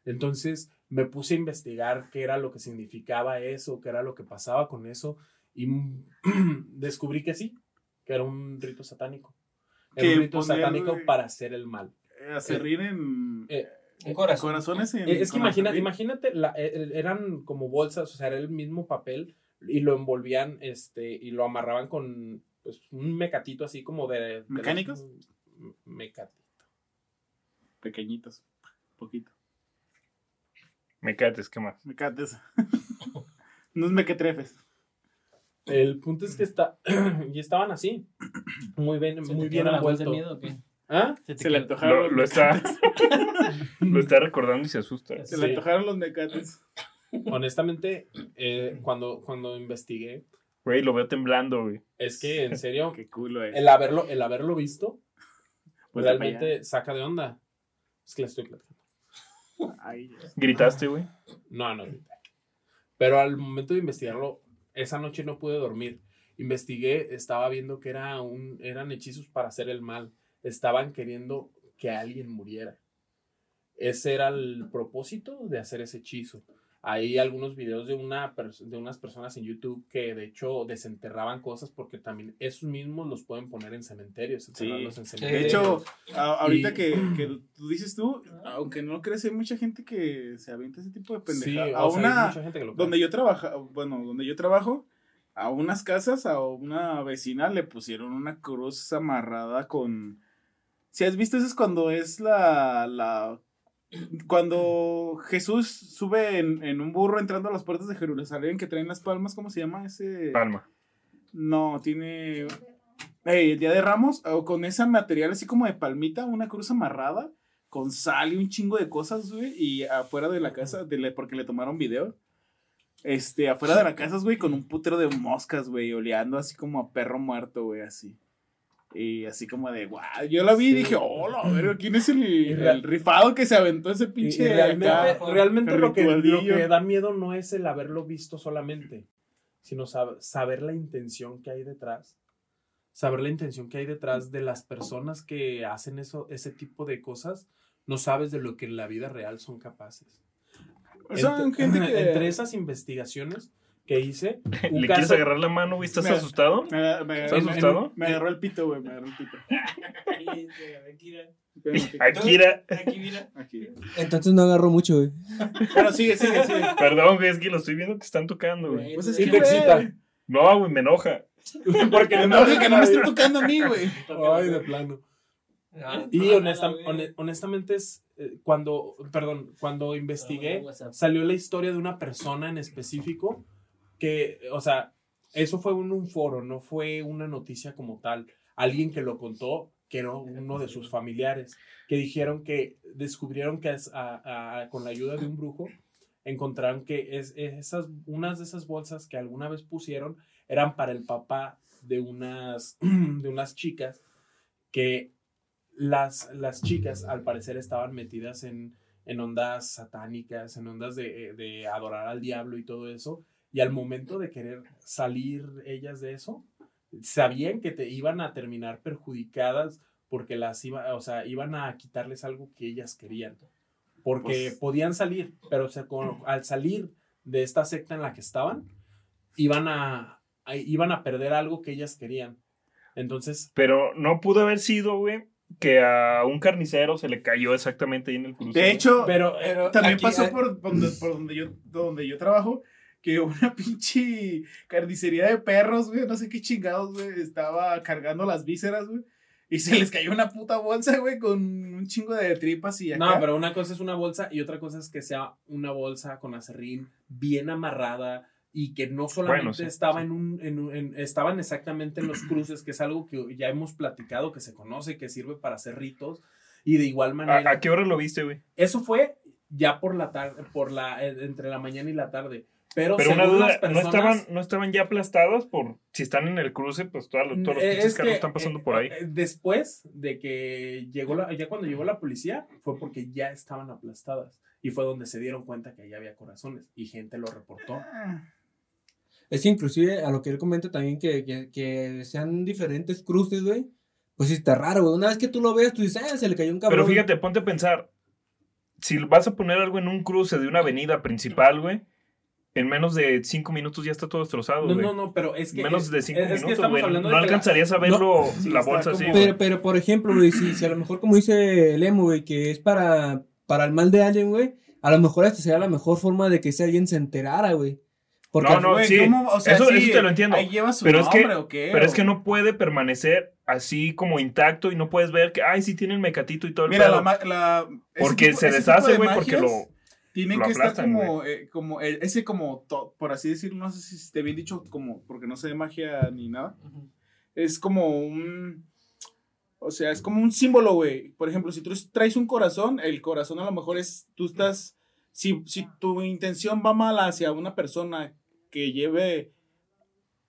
Entonces me puse a investigar qué era lo que significaba eso, qué era lo que pasaba con eso, y descubrí que sí, que era un rito satánico. Era un rito satánico para hacer el mal. Eh, Acerrín en. Eh, Un corazón. corazones en. Eh, Es que imagina, imagínate, la- eh, eran como bolsas, o sea, era el mismo papel y lo envolvían, este, y lo amarraban con pues, un mecatito así como de... de los- ¿Mecánicos? M- Mecatito. Pequeñitos. Poquito. Mecates, ¿qué más? Mecates. Unos mequetrefes. El punto es que está, y estaban así, muy bien, ¿Se muy te bien voz de miedo o qué? ¿Ah? Se te Se le antojaron. Lo, los lo está, lo está recordando y se asusta. Se le antojaron los mecates. Honestamente, eh, cuando, cuando investigué, Güey, lo veo temblando, güey. es que en serio, Qué culo es. el haberlo, el haberlo visto, Pues realmente saca de onda. Es que le estoy platicando. Ay, ¿Gritaste, güey? No, no grité. Pero al momento de investigarlo, esa noche no pude dormir. Investigué, estaba viendo que era un, eran hechizos para hacer el mal. Estaban queriendo que alguien muriera. Ese era el propósito de hacer ese hechizo. Hay algunos videos de, una, de unas personas en YouTube que de hecho desenterraban cosas porque también esos mismos los pueden poner en cementerios. enterrarlos en De cementerios. hecho, a- ahorita Y- que, que tú dices tú, aunque no lo crees, hay mucha gente que se avienta ese tipo de sí, pendejadas. a sea, hay una, mucha gente que lo cree. donde yo trabajo, bueno, donde yo trabajo, a unas casas, a una vecina le pusieron una cruz amarrada con... Si has visto eso es cuando es la... la cuando Jesús sube en, en un burro entrando a las puertas de Jerusalén que traen las palmas, ¿cómo se llama ese? Palma. No, tiene. Ey, el día de Ramos, o con ese material así como de palmita, una cruz amarrada, con sal y un chingo de cosas, güey. Y afuera de la casa, de la- porque le tomaron video. Este, afuera de la casa, güey, con un putero de moscas, güey, oleando así como a perro muerto, güey, así. Y así como de, guau. Yo la vi y Sí. dije, hola, ver, ¿quién es el, Y el rifado que se aventó ese Y- y pinche. realmente, acá? realmente lo, que, lo que da miedo no es el haberlo visto solamente, sino sab- saber la intención que hay detrás. Saber la intención que hay detrás de las personas que hacen eso, ese tipo de cosas. No sabes de lo que en la vida real son capaces. Entre- gente que. Entre esas investigaciones que hice, ¿Le quieres caso- agarrar la mano, güey? ¿Estás Me- asustado? Me, agar- me, ¿Estás me- asustado? me agarró el pito, güey, me agarró el pito. Aquí, Akira. aquí, mira. Aquí. Entonces no agarro mucho, güey. Bueno, sigue, sigue, sigue. Perdón, güey, es que lo estoy viendo que están tocando, güey. Pues es Sí que, te excita. No, güey, me enoja. Porque Me enoja que no me esté tocando a mí, güey. Ay, de plano. Ah, Y ah, honesta- honestamente es eh, cuando, perdón, cuando investigué, salió la historia de una persona en específico que, o sea, eso fue en un foro, no fue una noticia como tal. Alguien que lo contó, que era uno de sus familiares, que dijeron que descubrieron que es- a- a- con la ayuda de un brujo encontraron que es, esas, unas de esas bolsas que alguna vez pusieron eran para el papá de unas, de unas chicas que las, las chicas al parecer estaban metidas en, en ondas satánicas, en ondas de, de adorar al diablo y todo eso. Y al momento de querer salir ellas de eso, sabían que te iban a terminar perjudicadas porque las iba, o sea, iban a quitarles algo que ellas querían. Porque Pues- podían salir, pero o sea, con- al salir de esta secta en la que estaban, iban a, a- iban a perder algo que ellas querían. Entonces, Pero no pudo haber sido, güey, que a un carnicero se le cayó exactamente ahí en el. De hecho, pero, Pero también aquí- pasó eh, por donde, por donde yo, donde yo trabajo, que una pinche carnicería de perros, güey, no sé qué chingados, güey, estaba cargando las vísceras, güey. Y se les cayó una puta bolsa, güey, con un chingo de tripas y acá. No, pero una cosa es una bolsa y otra cosa es que sea una bolsa con acerrín bien amarrada y que no solamente Bueno, sí, estaba sí. en un, en un- en- estaban exactamente en los cruces, que es algo que ya hemos platicado, que se conoce, que sirve para hacer ritos y de igual manera. ¿A, a qué hora lo viste, güey? Eso fue ya por la tarde, por la, eh, entre la mañana y la tarde. Pero, Pero una duda, las ¿no, estaban, ¿no estaban ya aplastadas por si están en el cruce? Pues todos los, todos los Eh, pinches es carros que, están pasando eh, por ahí. eh, Después de que llegó la, ya cuando llegó la policía, fue porque ya estaban aplastadas. Y fue donde se dieron cuenta que ahí había corazones. Y gente lo reportó. Ah, Es que inclusive a lo que él comenta también que, que, que sean diferentes cruces, güey. Pues sí está raro, güey. Una vez que tú lo ves, tú dices, ah, se le cayó un cabrón. Pero fíjate, ponte a pensar. Si vas a poner algo en un cruce de una avenida principal, güey, en menos de cinco minutos ya está todo destrozado, No, güey. no, no, pero es que. menos de cinco es, es que minutos, estamos güey. hablando No de la- alcanzarías a verlo sí, la bolsa así, como-. Pero, pero por ejemplo, güey, si, si a lo mejor, como dice el emo, güey, que es para, para el mal de alguien, güey, a lo mejor esta sería la mejor forma de que ese alguien se enterara, güey. Porque No, no, güey, sí. ¿cómo? O sea, Eso- sí, eso te lo entiendo. Ahí lleva su Pero es que- nombre, ¿o qué? Pero es que no puede permanecer así como intacto y no puedes ver que, ay, sí tiene el mecatito y todo el Mira, pedo. la, ma- la- porque tipo- se deshace, de güey, porque lo... Tienen lo que estar como, eh, como eh, ese como, to- por así decirlo, no sé si esté bien dicho, como, porque no sé de magia ni nada. Es como un, o sea, es como un símbolo, güey. Por ejemplo, si tú traes un corazón, el corazón a lo mejor es, tú estás, si, si tu intención va mal hacia una persona que lleve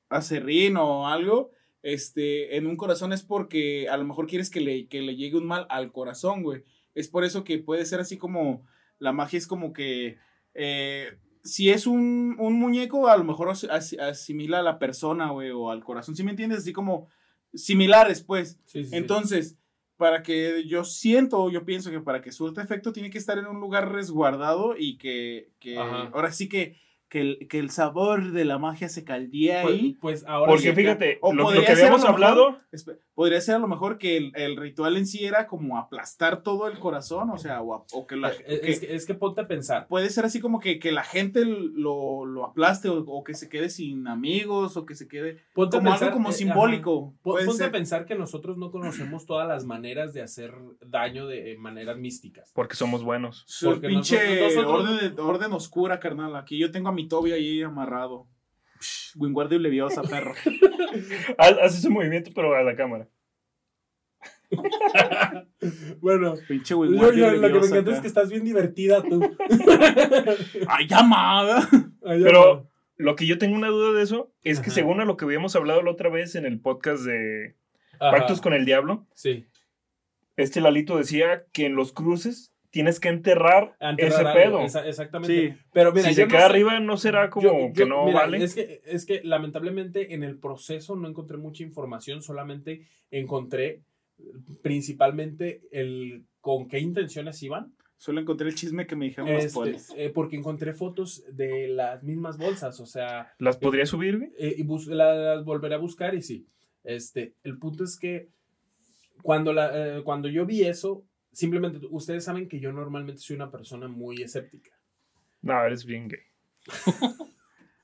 acerrín o algo, este, en un corazón es porque a lo mejor quieres que le, que le llegue un mal al corazón, güey. Es por eso que puede ser así como, la magia es como que, eh, si es un, un muñeco, a lo mejor as- as- asimila a la persona, güey, o al corazón, ¿sí me entiendes? Así como similares, pues. Sí, sí, sí. Entonces, para que yo siento, yo pienso que para que surta efecto tiene que estar en un lugar resguardado y que, que ahora sí que, que, el, que el sabor de la magia se caldea Pues, ahí. pues ahora Porque sí, fíjate, O lo, lo que a habíamos lo mejor- hablado... Espe- Podría ser a lo mejor que el, el ritual en sí era como aplastar todo el corazón, o sea, o, a- o que la... es, que- es que, es que ponte a pensar. puede ser así como que, que la gente lo, lo aplaste o, o que se quede sin amigos o que se quede Ponte como a pensar, algo como eh, simbólico. Puede Ponte a ser. pensar que nosotros no conocemos todas las maneras de hacer daño de maneras místicas. Porque somos buenos. Su Porque pinche nosotros- nosotros- orden, de- orden oscura, carnal. Aquí yo tengo a mi Toby ahí amarrado. Wingardium Leviosa, perro. Haz, ese movimiento, pero a la cámara. Bueno, Pinche yo- Wingardium yo- lo que me encanta es que estás bien divertida tú. ¡Ay, llamada! Ay, Pero lo que yo tengo una duda de eso es que según a lo que habíamos hablado la otra vez en el podcast de Ajá. Pactos con el Diablo, Sí. este Lalito decía que en los cruces tienes que enterrar, Enterrar ese algo, pedo. esa- exactamente. Sí. Pero mira, si se no queda sé- arriba, ¿no será como yo- que yo- no mira, vale? Es que, es que lamentablemente en el proceso no encontré mucha información, solamente encontré principalmente el con qué intenciones iban. Solo encontré el chisme que me dijeron los Este, polis. eh, porque encontré fotos de las mismas bolsas, o sea, ¿Las podría subir, güey? eh, y bus- la- las volveré a buscar y sí. Este, el punto es que cuando, la, eh, cuando yo vi eso, simplemente ustedes saben que yo normalmente soy una persona muy escéptica. No, eres bien gay.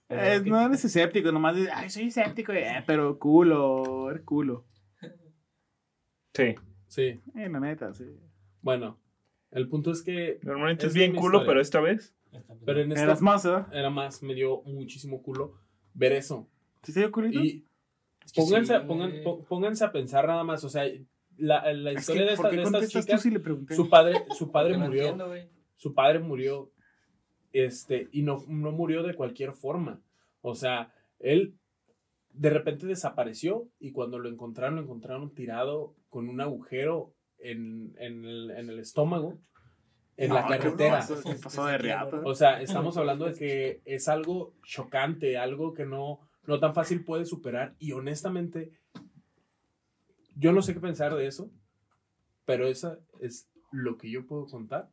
Eh, no eres escéptico, nomás dices, ay, soy escéptico, eh, pero culo, eres culo. Sí. Sí, Eh, la neta, sí. bueno, el punto es que, Normalmente Es es bien culo, historia. pero esta vez. pero en esta Eras más, ¿verdad? era más, me dio muchísimo culo ver eso. ¿Sí se dio culito? Y pónganse, sí, pongan- pónganse a pensar nada más, o sea, la, la Es historia que, de, ¿por esta- qué de estas chicas, tú si le pregunté? su padre, su padre No murió. entiendo, su padre murió, este, y no, no murió de cualquier forma. O sea, él de repente desapareció y cuando lo encontraron, lo encontraron tirado con un agujero en, en el, en el estómago en No, la ¿qué carretera. O sea, estamos hablando de que es algo chocante, algo que no, no tan fácil puede superar. Y honestamente, yo no sé qué pensar de eso, pero esa es lo que yo puedo contar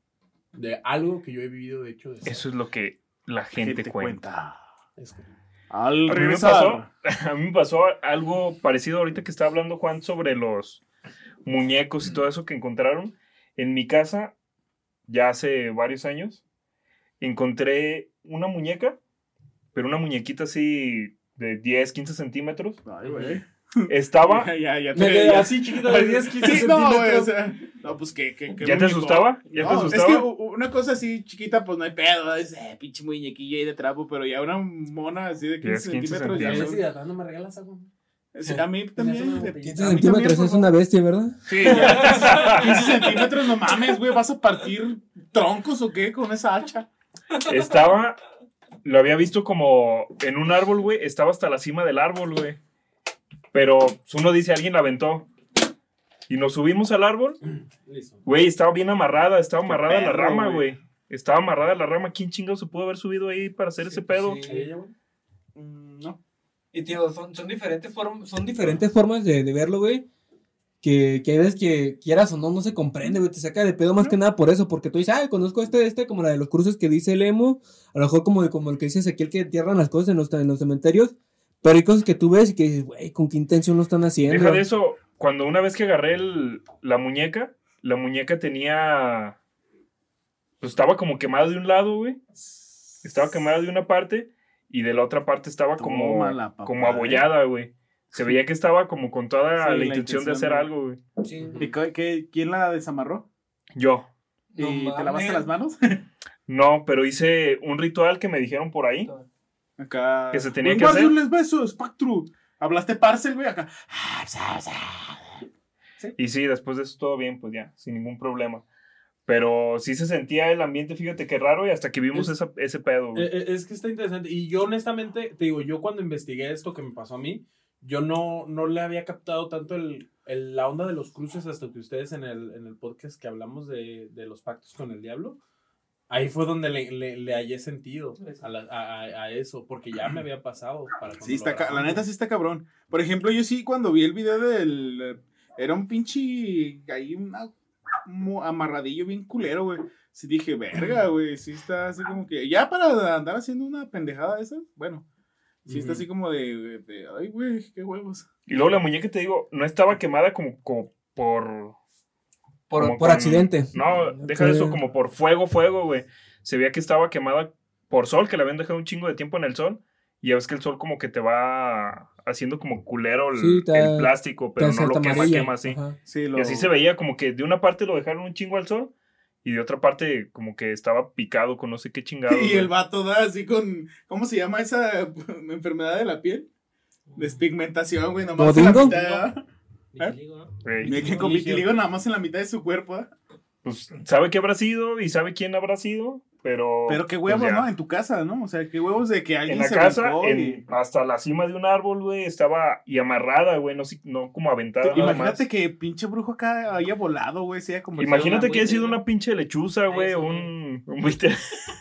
de algo que yo he vivido, de hecho. De Eso es lo que la gente, Gente cuenta. Es que- Al A mí, me regresar. pasó, a mí me pasó algo parecido ahorita que estaba hablando Juan sobre los muñecos y todo eso que encontraron. En mi casa, ya hace varios años, encontré una muñeca, pero una muñequita así de 10, 15 centímetros. Ay, güey. Estaba, Ya, ya, ya. Me te- quedé ya- así chiquita de 10, 15 Sí, no, güey, o centímetros. sea, no, pues que, que, que ¿ya te asustaba? ¿Ya te No, es asustaba? que u- una cosa así chiquita, pues no hay pedo, es eh, pinche muñequilla ahí de trapo, pero ya una mona así de 15, 10, 15 centímetros. ya Ya centímetros. no- deshidratando, ¿me regalas algo? Sí, a mí también. de- 15 a mí centímetros también, es una bestia, ¿verdad? Sí, ya 15 centímetros, no mames, güey, ¿vas a partir troncos o qué con esa hacha? Estaba, lo había visto como en un árbol, güey. Estaba hasta la cima del árbol, güey. Pero uno dice, alguien la aventó. Y nos subimos al árbol. Güey, estaba bien amarrada, estaba Qué amarrada a la perro, rama, güey. Estaba amarrada a la rama. ¿Quién chingado se pudo haber subido ahí para hacer ese pedo? Sí. Mm, No. Y tío, son, son diferentes formas. Son diferentes formas de, de verlo, güey. Que, que ves que quieras o no, no se comprende, güey. Te saca de pedo más que nada por eso. Porque tú dices, ah, conozco este, este, como la de los cruces que dice el emo. A lo mejor como, como el que dice Ezequiel que entierran las cosas en los, en los cementerios. Pero hay cosas que tú ves y que dices, güey, ¿con qué intención lo están haciendo? Deja de eso. Cuando una vez que agarré el- la muñeca, la muñeca tenía. Pues estaba como quemada de un lado, güey. Estaba quemada de una parte. Y de la otra parte estaba como, Tómala, papá, como abollada, güey. Se veía que estaba como con toda Sí, la, la intención de hacer algo, güey. Sí. ¿Y qué- quién la desamarró? Yo. No ¿Y te mames. lavaste las manos? No, pero hice un ritual que me dijeron por ahí. Acá. Que se tenía Buen que hacer. les besos, Spectru. Hablaste parcel, güey, acá. Y sí, después de eso todo bien, pues ya, sin ningún problema. Pero sí se sentía el ambiente, fíjate qué raro, y hasta que vimos Es- esa- ese pedo, güey. Eh, eh, Es que está interesante. Y yo honestamente, te digo, yo cuando investigué esto que me pasó a mí, yo no, no le había captado tanto el, el- la onda de los cruces hasta que ustedes en el, en el podcast que hablamos de, de los pactos con el diablo, ahí fue donde le, le, le hallé sentido a, la- a- a- eso, porque ya me había pasado. Para Sí, está, la neta sí está cabrón. Por ejemplo, yo sí, cuando vi el video del. Era un pinche. Ahí una, mu- amarradillo bien culero, güey. Sí dije, verga, güey. Sí está así como que. Ya para andar haciendo una pendejada de esas, bueno. Sí está así como de. de, Ay, güey, qué huevos. Y luego la muñeca, te digo, no estaba quemada como, como por... Por, como por con- accidente. No, deja de eso, como por fuego, fuego, güey. Se veía que estaba quemada por sol, que la habían dejado un chingo de tiempo en el sol. Y ya ves que el sol como que te va haciendo como culero el, Sí, te- el plástico, pero no lo quema, amarilla. quema así. Sí, lo. Y así se veía como que de una parte lo dejaron un chingo al sol y de otra parte como que estaba picado con no sé qué chingado. Y el vato da así con. ¿Cómo se llama esa enfermedad de la piel? Despigmentación, güey, nomás mitad. Vitiligo, ¿no? Me que con vitiligo nada más en la mitad de su cuerpo, ¿eh? Pues sabe qué habrá sido y sabe quién habrá sido, pero... Pero qué pues, huevos. ¿no? En tu casa, ¿no? O sea, qué huevos de que alguien En la se casa, en- y- hasta la cima de un árbol, güey, estaba y amarrada, güey, no, si- no como aventada. nada Imagínate más. que pinche brujo acá haya volado, güey, se haya convertido Imagínate que haya sido una pinche lechuza, güey, un, un buitre.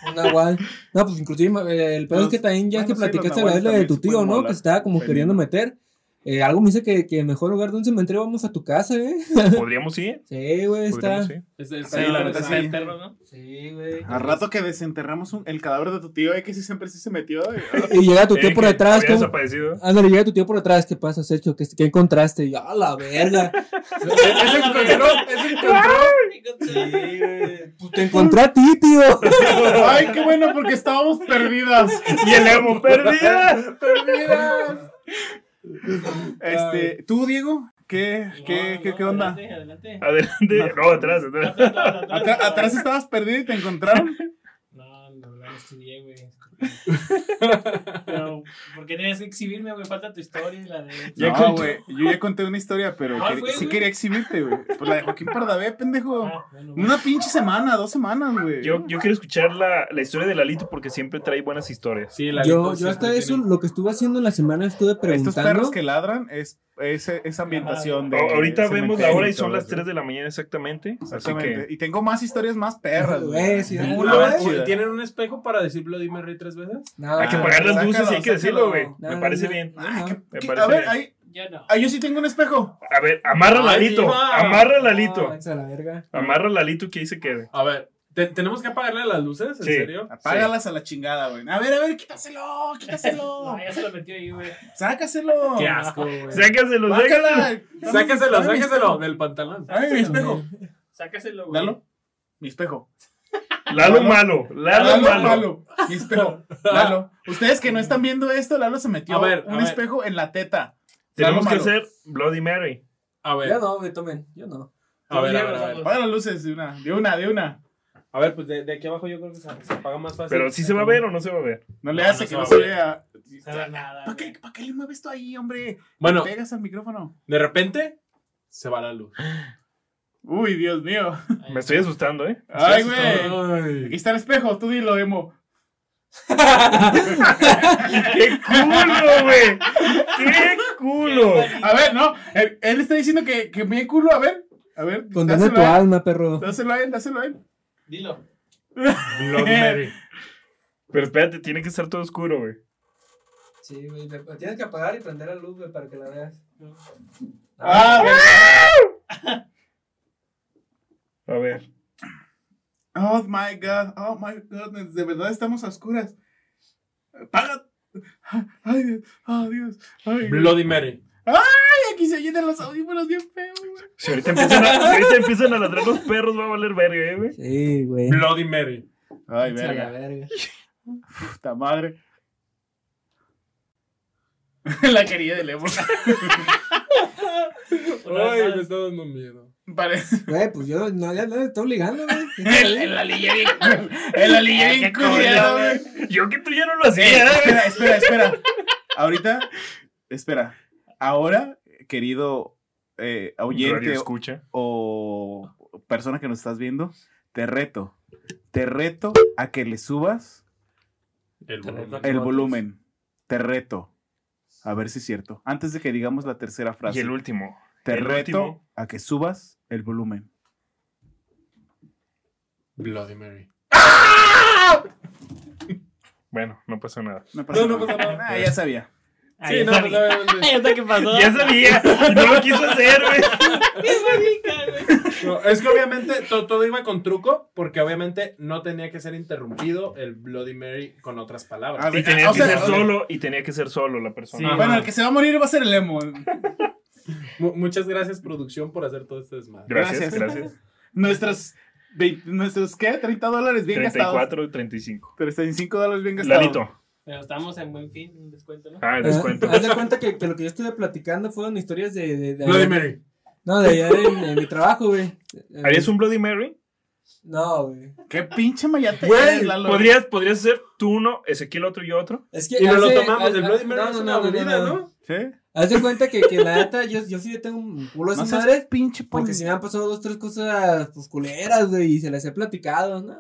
Un nahual. No, pues inclusive eh, el pedo es que también ya bueno, que platicaste la vez nahuales la de tu tío, ¿no? Que estaba como queriendo meter. Eh, algo me dice que, que mejor lugar de un cementerio vamos a tu casa, ¿eh? Podríamos ir. Sí, güey, está. Es- es- Sí, la es- neta es- sí. ¿no? Sí, güey. Al rato que desenterramos un- el cadáver de tu tío, eh, que sí siempre sí se metió. eh. Y llega tu tío Eh, por detrás, había desaparecido. Ándale, llega tu tío por detrás, ¿qué pasa, Sergio? ¿Qué, qué encontraste? Y, ¡ah, la verga! Ese encontró, ese encontró. Sí, güey. Pues te encontré a ti, tío. Ay, qué bueno, porque estábamos perdidas. Y el emo, perdida. perdidas. Este, ¿tú, Diego? ¿Qué, qué, No, qué, no, qué onda? Adelante, adelante. Adelante. No, atrás, atrás. Atrás, atrás, Atra- atrás. atrás estabas perdido y te encontraron. Estudié, güey. Pero, ¿por qué tenías que exhibirme, güey? Falta tu historia y la de. Ya no, güey, yo ya conté una historia, pero ¿Cuál quer- fue, sí quería exhibirte, güey. Pues la de Joaquín Pardavé, pendejo. Ah, bueno. Una pinche semana, dos semanas, güey. Yo, yo quiero escuchar la, la historia de Lalito porque siempre trae buenas historias. Sí, la Yo, yo hasta eso, tiene- lo que estuve haciendo en la semana, estuve Estos preguntando. perros que ladran es, ese- esa ambientación de. A- Ahorita vemos la hora y son las eso. 3 de la mañana exactamente. Así que Y tengo más historias más perras, güey. Sí, sí. ¿Tienen un espejo para decir Bloody Mary tres veces? No, hay que Ah, apagar las luces y hay que decirlo, güey. No, Me no, parece no. bien. No, no. Ah, ¿qué- Me qué- parece a ver, ahí, Yo no. ah, yo sí tengo un espejo. A ver, amarra a Ay, Lalito. diva. Amarra a No, Lalito. váyanse a la verga. Amarra a Lalito que ahí se quede. A ver, ¿te- ¿tenemos que apagarle las luces? ¿En Sí. serio? Apágalas a la chingada, güey. A ver, a ver, quítaselo, No, quítaselo. ya se lo metió ahí, güey. Sácaselo. Qué asco, güey. Sácaselo, sácaselo. Sáqueselo espejo. del pantalón. Ay, mi espejo. Sácaselo, güey. Dalo. Mi espejo. Lalo malo. Lalo malo. Mi espejo. Lalo. Ustedes que no están viendo esto, Lalo se metió A ver, un a ver. espejo en la teta. Tenemos Lalo que malo. hacer Bloody Mary. A ver, Yo no, güey, tomen. Yo no. a ver, a ver, a ver. Apaga las luces de una, de una, de una. A ver, pues de, de aquí abajo yo creo que se, se apaga más fácil. Pero si se va a ver o no se va a ver. No le No, hace no que se no se vea. No nada. ¿Para qué, ¿Para qué le mueves tú ahí, hombre? Bueno, Pegas al micrófono. de repente se va la luz. Uy, Dios mío. Me estoy asustando, ¿eh? Me Ay, güey. Aquí está el espejo, tú dilo, Emo. ¡Qué culo, güey! ¡Qué culo! A ver, no. Él, él está diciendo que, que mi culo, a ver. A ver. Condena tu a alma, perro. Dáselo a él, dáselo a él. Dilo. Mary. Pero espérate, tiene que estar todo oscuro, güey. Sí, güey. Tienes que apagar y prender la luz, güey, para que la veas. Ah, A ver. Oh my god, oh my goodness, de verdad estamos a oscuras. Paga. Ay, Dios, oh Dios. Ay, Dios. Bloody Mary. Ay, aquí se llenan los audífonos bien feos, güey. Si ahorita empiezan a, si ahorita empiezan a ladrar los perros, va a valer verga, ¿eh, güey? Sí, güey. Bloody Mary. Ay, verga. verga. Puta madre. La querida de Lemo. Ay, me está dando miedo. Parece. Güey, pues yo no, ya no le estoy obligando, güey. En, la lilla bien. En la lilla güey. Yo que tú ya no lo hacía, ¿eh? espera, espera, espera. Ahorita, espera. Ahora, querido eh, oyente escucha. o persona que nos estás viendo, te reto. Te reto a que le subas El volumen. el volumen. Te reto. A ver si es cierto. Antes de que digamos la tercera Y frase, el último. Te el reto último. a que subas el volumen. Bloody Mary. Bueno, no pasó nada. No pasa No, no nada. Ah, ya sabía. Ay, Sí, ya no, sabía. Ya qué pasó. Ya sabía. No lo quiso hacer, güey. No, es que obviamente to- todo iba con truco, porque obviamente no tenía que ser interrumpido el Bloody Mary con otras palabras. Y tenía o que sea, ser solo, y tenía que ser solo la persona. Sí. Bueno, el que se va a morir va a ser el emo. Mu- muchas gracias, producción, por hacer todo este desmadre. Gracias, Gracias. gracias. Nuestros, vein- nuestros, ¿qué? 30 dólares bien gastados. 34 y 35. 35 dólares bien gastados. Lalito. Pero estamos en buen fin, un descuento, ¿no? Ah, el descuento. Haz de cuenta que, que lo que yo estuve platicando fueron historias de. de, de Bloody Mary. No, de allá en, en mi trabajo, güey. ¿Harías un Bloody Mary? No, güey. Qué pinche mayate Güey, Lalo. ¿podrías, podrías hacer tú uno, Ezequiel otro y otro. Es que. Y no lo tomamos, el Bloody Mary no, es una no, no, bebida, no, ¿no? ¿Sí? Haz de cuenta que, que la neta, yo, yo sí tengo un culo de No madre. pinche Porque si me han pasado dos, tres cosas, pues culeras, güey, y se las he platicado. No.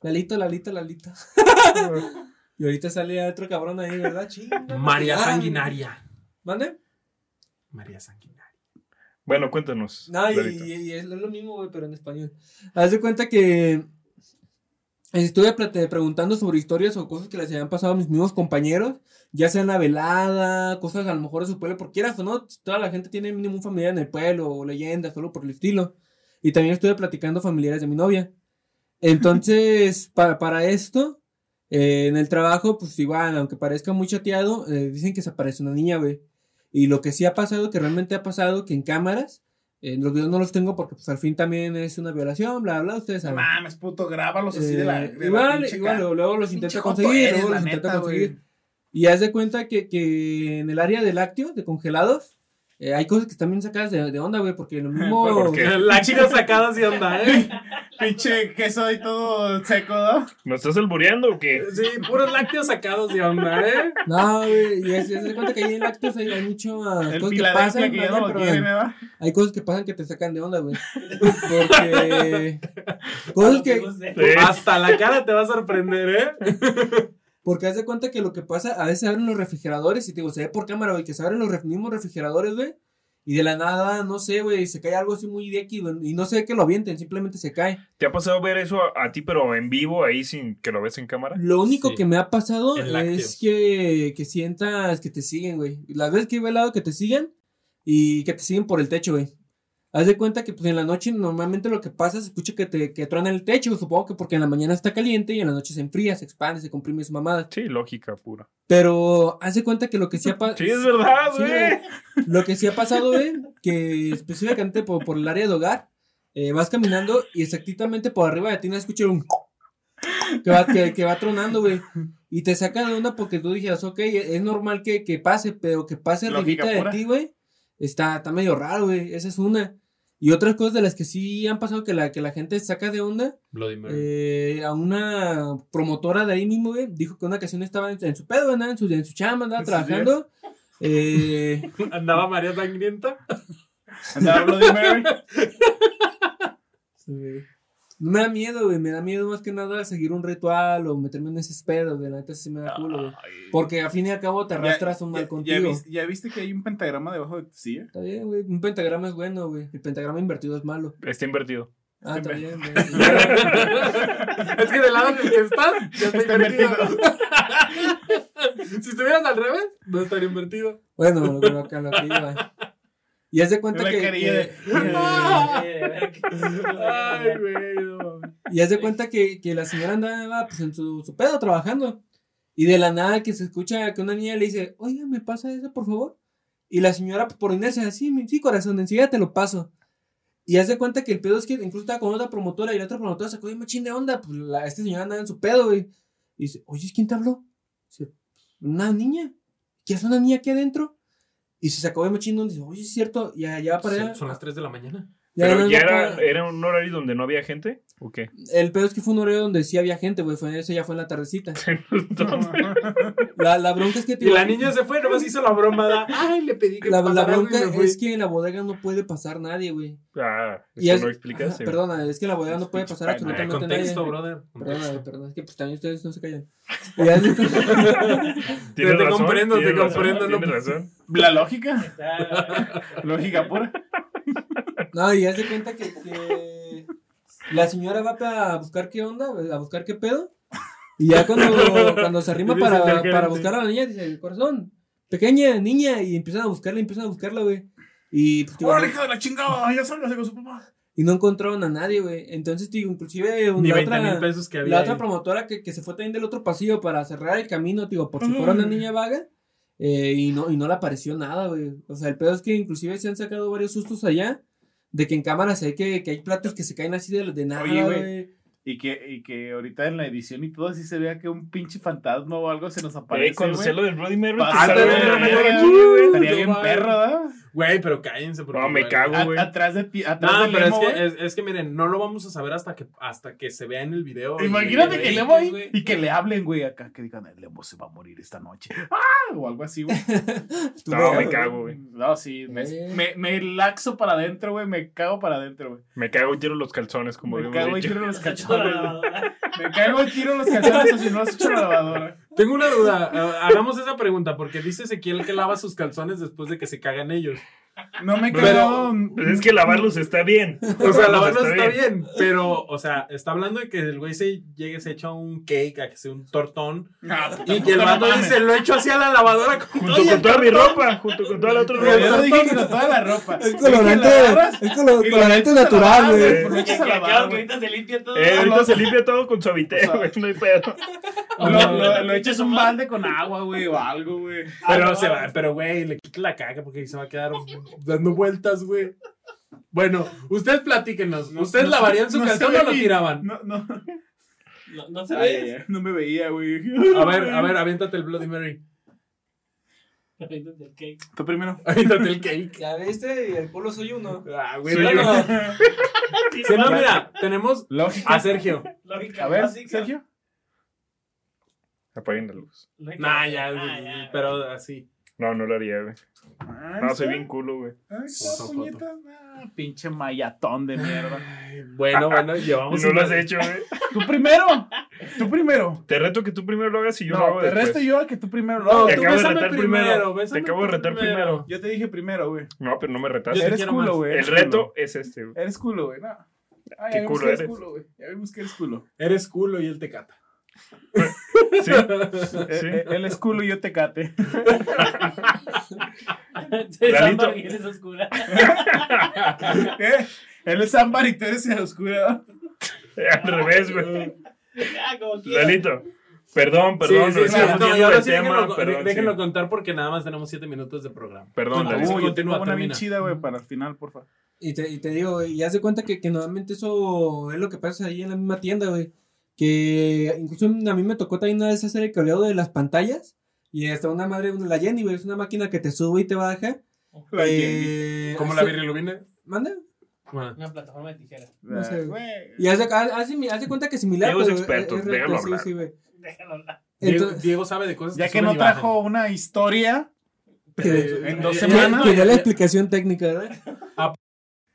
Lalito, Lalito, Lalito. y ahorita sale otro cabrón ahí, ¿verdad? Chinga. María Sanguinaria. ¿Mande? María Sanguinaria. Bueno, cuéntanos. No, y- y es lo mismo, güey, pero en español. Haz de cuenta que estuve preguntando sobre historias o cosas que les habían pasado a mis mismos compañeros, ya sea en la velada, cosas a lo mejor de su pueblo, porque quieras o no, toda la gente tiene mínimo familiar en el pueblo, o leyendas, solo por el estilo. Y también estuve platicando familiares de mi novia. Entonces, para, para esto, eh, en el trabajo, pues igual, aunque parezca muy chateado, eh, dicen que se aparece una niña, güey. Y lo que sí ha pasado, que realmente ha pasado, que en cámaras, eh, los videos no los tengo porque pues al fin también es una violación, bla, bla, ustedes saben. mames, puto, grábalos así de la. Eh, de la igual, pinche igual, luego, luego los intento conseguir, luego la los intento neta, conseguir. güey. Y haz de cuenta que, que en el área de lácteos, de congelados, eh, hay cosas que están bien sacadas de, de onda, güey, porque lo mismo... ¿Por qué? Lácteos sacadas de onda, ¿eh? Pinche queso y todo seco, ¿no? ¿Nos estás albureando o qué? Sí, puros lácteos sacados de onda, ¿eh? No, güey, y de cuenta que ahí en lácteos hay, hay muchas El cosas que pasan, que no Pero ¿verdad? hay cosas que pasan que te sacan de onda, güey. Porque... cosas que... Sí. Hasta la cara te va a sorprender, ¿eh? Porque haz de cuenta que lo que pasa, a veces se abren los refrigeradores y te digo, se ve por cámara, güey, que se abren los ref- mismos refrigeradores, güey. Y de la nada, no sé, güey, se cae algo así muy de aquí, güey, y no sé que lo avienten, simplemente se cae. ¿Te ha pasado ver eso a, a ti, pero en vivo, ahí sin que lo ves en cámara? Lo único Sí. que me ha pasado es que, que sientas que te siguen, güey. Las veces que he velado que te siguen y que te siguen por el techo, güey. Haz de cuenta que pues en la noche normalmente lo que pasa se escucha que te que truena el techo, supongo que porque en la mañana está caliente y en la noche se enfría, se expande, se comprime su mamada. Sí, lógica pura. Pero haz de cuenta que lo que sí ha pasado. Sí, es verdad, Sí, güey. Lo que sí ha pasado, güey, que específicamente por, por el área de hogar, eh, vas caminando y exactamente por arriba de ti no escuchas un... Que va, que, que va tronando, güey. Y te saca de onda porque tú dijeras, ok, es normal que, que pase, pero que pase arribita de ti, güey. Está, está medio raro, güey. Esa es una. Y otras cosas de las que sí han pasado que la, que la gente saca de onda. Bloody Mary. eh, a una promotora de ahí mismo, güey, dijo que una ocasión estaba en, en su pedo, andaba en su, en su chamba, andaba trabajando. Eh, Andaba María Sangrienta. Andaba Bloody Mary. Sí. Me da miedo, güey. Me da miedo más que nada seguir un ritual o meterme en ese pedo, güey. La neta sí me da culo, güey. Porque a fin y al cabo te arrastras un mal ya, contigo. ya viste que hay un pentagrama debajo de tu silla? Está bien, güey. Un pentagrama es bueno, güey. El pentagrama invertido es malo. Está invertido. Ah, está bien, güey. es que del lado en el que estás, ya está Está invertido. invertido. si estuvieras al revés, no estaría invertido. bueno, lo, lo que lo que iba. Y haz de cuenta que. carilla de- que- Ay, güey. no mames. Y haz de cuenta que, que la señora andaba pues, en su, su pedo trabajando. Y de la nada que se escucha que una niña le dice, oiga, ¿me pasa eso, por favor? Y la señora por inercia, sí, sí, corazón, enseguida te lo paso. Y haz de cuenta que el pedo es que incluso estaba con otra promotora y la otra promotora sacó de machín de onda. Pues la, esta señora andaba en su pedo, güey. Y dice, oye, ¿quién te habló? Dice, una niña. ¿Qué hace una niña aquí adentro? Y se sacó de machín de onda y dice, oye, es cierto. Y allá para allá. Son, son las 3 de la mañana. Ya Pero no ya era, era un horario donde no había gente, ¿o qué? El pedo es que fue un horario donde sí había gente, güey. Fue, ese ya fue en la tardecita. Entonces, La, la bronca es que... Y tío, la niña se fue, nomás hizo la broma. da, Ay, le pedí que La, la y bronca es que en la bodega no puede pasar nadie, güey. ah, Y eso es- no explicas. Ajá, Perdona, es que en la bodega no puede pasar absolutamente contexto, nadie. brother. Perdona, perdona, es que pues también ustedes no se callan. Y Te- te comprendo, te razón, comprendo, no- Tienes razón. La lógica. Lógica pura. No, y haz de cuenta que, que la señora va para buscar qué onda, a buscar qué pedo. Y ya cuando, cuando se arrima para, para buscar a la niña, dice, corazón, pequeña niña, y empiezan a buscarla, empiezan a buscarla, güey. Y pues, ¡Órale, hija de la chingada! ¡Ya con su papá! y no encontraron a nadie, güey. Entonces, digo, inclusive Ni la 20 otra, mil pesos que había. la otra promotora que, que se fue también del otro pasillo para cerrar el camino, digo, por si fuera una niña vaga. eh, y no, y no le apareció nada, güey. O sea, el pedo es que inclusive se han sacado varios sustos allá. De que en cámara se ve que, que hay platos que se caen así de, de nada, Oye, güey. Y que, y que ahorita en la edición y todo así se vea que un pinche fantasma o algo se nos aparece. Eh, cuando sea lo del güey, güey. Estaría bien perro, ¿verdad? Güey, pero cállense. porque No, me cago, güey. Atrás de pi- atrás No, del pero es que, es, es que miren, no lo vamos a saber hasta que, hasta que se vea en el video. Imagínate que Lemo ahí güey. y que le hablen, güey, acá, que digan, el Lemo se va a morir esta noche. ¡Ah! O algo así, güey. No, me cago, güey. No, sí, me, Eh. me, me laxo para adentro, güey, me cago para adentro, güey. Me cago y tiro los calzones, como Me habíamos cago y tiro los calzones. Me cago y tiro los calzones o si no has hecho la lavadora. Tengo una duda. hagamos esa pregunta, porque dice Ezequiel que lava sus calzones después de que se cagan ellos. No me Pero- cago. Pues es que lavarlos está bien. O sea, la Lavarlos está bien. pero, o sea, está hablando de que el güey se llegue, se echa un cake, a que sea un tortón, Ah, y que el vato dice, lo echo así a la lavadora con Junto con toda mi tortón". ropa, junto con toda la otra Pero yo ropa. no dije que con toda la ropa. Es colorante, es colorante natural, güey. Lo echas a ahorita se limpia todo. Eh, ahorita se limpia todo con suavitel, güey, no hay pedo. Lo, echas un balde con agua, güey, o algo, güey. Pero Ah, se va, pero güey, le quita la caca porque se va a quedar dando vueltas, güey. Bueno, ustedes platíquenos. No- ¿Ustedes no lavarían su no calzón o lo tiraban? No, no. No, no se Ay, ve. ay, ay, no me veía, güey. A ver, a ver, aviéntate el Bloody Mary. Ahorita del cake. Tú primero. Aviéntate el cake. Ya viste, y el culo soy uno. Ah, güey, Soy Si no, no, mira, tenemos Lógica. a Sergio. Lógica A ver, básica. Sergio. Apaguen la luz. Lógica Nah, ya. Ah, ya. pero así. No, no lo haría, güey. Ay, No, soy bien culo, güey. Ay, Foto, puñetas. Ah, pinche mayatón de mierda. Ay, Bueno, bueno, llevamos no lo has hecho, güey. Tú primero. Tú primero. Te reto que tú primero lo hagas y yo lo No, hago te después. reto yo a que tú primero lo No, hagas. Te tú acabo de retar primero, primero. Te acabo de retar primero. Yo te dije primero, güey. No, pero no me retaste. Te Eres culo, güey. El reto es este, güey. Eres culo, güey. No. Ay, Qué culo eres culo. Ya vimos que eres culo. Eres culo y él te cata. Sí. Eh, Sí. eh, Él es culo y yo te cate. Sí, Lalito. Samba, eres oscura. ¿Qué? Él es ámbar y tú eres el oscuro. Al revés, güey. Ah. Lalito. Perdón, perdón. sí, nos sí, estamos no, y yendo ahora del sí tema. déjenlo, perdón, déjenlo sí. contar porque nada más tenemos 7 minutos de programa. Perdón, Continúa, Lalito. Uy, yo continúa, tengo una bien chida, güey, para el final, porfa. Y te, y te digo, y haz de cuenta que, que normalmente eso es lo que pasa ahí en la misma tienda, güey. Que incluso a mí me tocó también una vez hacer el cableado de las pantallas. Y hasta una madre, la Jenny, güey, es una máquina que te sube y te baja. La Eh, Como la hace- birrilubina. ¿Manda? Bueno, Una plataforma de tijera. No sé, güey. Y de cuenta que es similar. Diego es pero experto, reto, déjalo sí, hablar. sí, güey. Déjalo hablar. Diego, Entonces- Diego sabe de cosas Ya que no trajo una historia que- en dos Ya- semanas. que dé la explicación técnica, ¿verdad?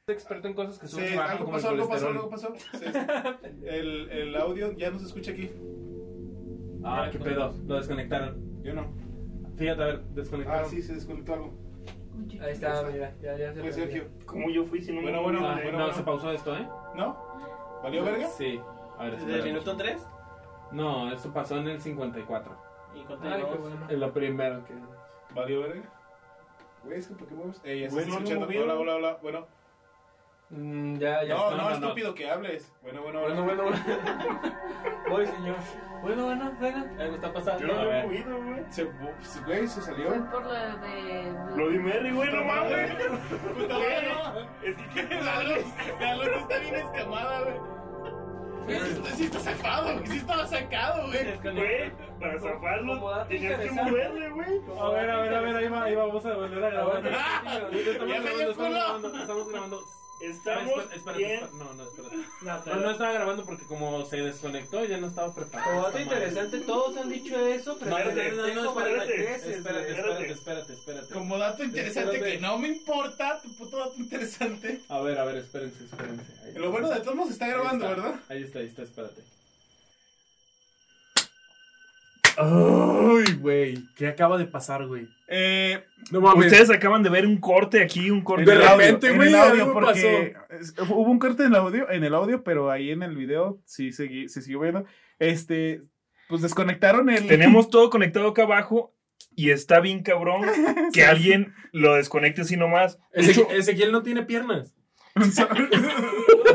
Experto en cosas que Sí, suben bajan algo como el pasó, algo pasó, algo pasó. Sí, El, el audio ya no se escucha aquí. Ah, qué pedo. Lo desconectaron. Yo no. Fíjate, a ver, desconectaron. Ah, sí, se desconectó algo. Ahí está, mira, ya, ya se Fue Sergio. ¿Cómo yo fui si no me Bueno, bueno, Ah, bueno, no, bueno. se pausó esto, ¿eh? ¿No? ¿Valió verga? Sí. A ver, ¿Desde el minuto 3? No, esto pasó en el 54. Y conté Ay, qué dos. bueno. En lo primero que. ¿Valió verga? Güey, es que ¿por qué mueves? Eh, ya se Güey, está no, no escuchando. Hola, hola, hola. Bueno. Mm, ya, ya. No, está, no, no, no. estúpido que hables. Bueno, bueno, Bueno, bueno. bueno, Voy, señor. Bueno, bueno, bueno. Algo está pasando. Yo no lo he movido, güey. Se, güey, se salió. Por la de. Bloody Mary, güey, no mames. Puta. Es que La luz, la luz está bien escamada, güey. Sí está- sacado, güey. Sí estaba sacado, güey. Güey, para zafarlo tenías que moverle, güey. A ver, a ver, a ver, ahí, va, ahí vamos a volver a grabar. Ah, Estamos ya me grabando, dio estamos grabando, estamos grabando. Estamos Ah, espera, espera, bien. espera, No, no, espérate. No, No, pero- no estaba grabando porque como se desconectó ya no estaba preparado. Como dato Esta madre. interesante, todos han dicho eso, pero No, no, no, espérate, espérate, espérate, espérate, espérate. Como dato interesante Espérate. que no me importa, tu puto dato interesante. A ver, a ver, espérense, espérense. Ahí. Lo bueno de todos está grabando, Ahí está, ¿verdad? Ahí está, ahí está, espérate. Ay, güey, ¿qué acaba de pasar, güey? Eh, No mames. Ustedes acaban de ver un corte aquí, un corte. De en el audio, repente, en güey, audio, porque hubo un corte en el audio, en el audio, pero ahí en el video sí segui- se siguió viendo. Este, pues desconectaron el. Tenemos todo conectado acá abajo y está bien cabrón que alguien lo desconecte así nomás. Hecho, Ezequiel no tiene piernas.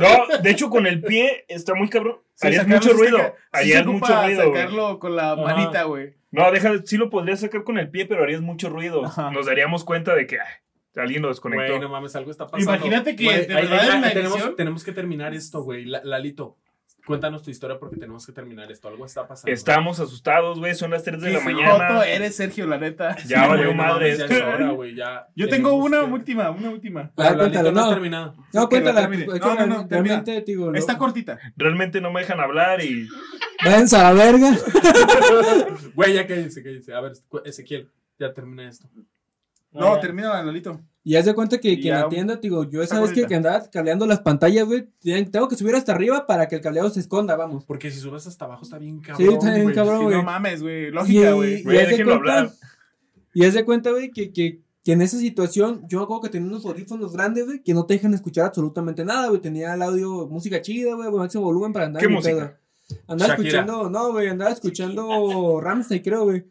no, de hecho con el pie está muy cabrón. Sí, Harías mucho ruido. saca- Harías mucho ruido. güey. sacarlo con la Ajá. manita, güey. No, deja, sí lo podrías sacar con el pie, pero harías mucho ruido. Ajá. Nos daríamos cuenta de que ay, alguien lo desconectó. Güey, no mames, algo está pasando. Imagínate que Güey, de verdad ahí- en la tenemos, que terminar esto, güey. La- Lalito, cuéntanos tu historia porque tenemos que terminar esto. Algo está pasando. Estamos asustados, güey. Son las 3 de la mañana. joto eres, Sergio, la neta. Ya Sí, valió madre. ya es hora, güey, ya Yo tengo una que- última, una última. Ah, cuéntalo, no ha no. terminado. No, la cuéntala. pues, No, no, no, realmente, digo. Está cortita. Realmente no me dejan hablar y. Váyanse a la verga. Güey, ya cállense, cállense. A ver, Ezequiel, ya termina esto. No, termina, Lalito. Y haz de cuenta que, en ya la un- tienda, digo, yo esa vez que, que andaba cableando las pantallas, güey, tengo que subir hasta arriba para que el cableado se esconda, vamos. Porque si subes hasta abajo está bien cabrón. Sí, está bien cabrón, Sí, güey. no mames, güey. Lógica, güey. Y, y haz de cuenta, güey, que, que, que en esa situación, yo me acuerdo que tenía unos audífonos grandes, güey, que no te dejan escuchar absolutamente nada, güey. Tenía el audio, música chida, güey, máximo volumen para andar ¿Qué música? Andaba Shakira. escuchando, no, güey, andaba escuchando Ramsey, creo, güey.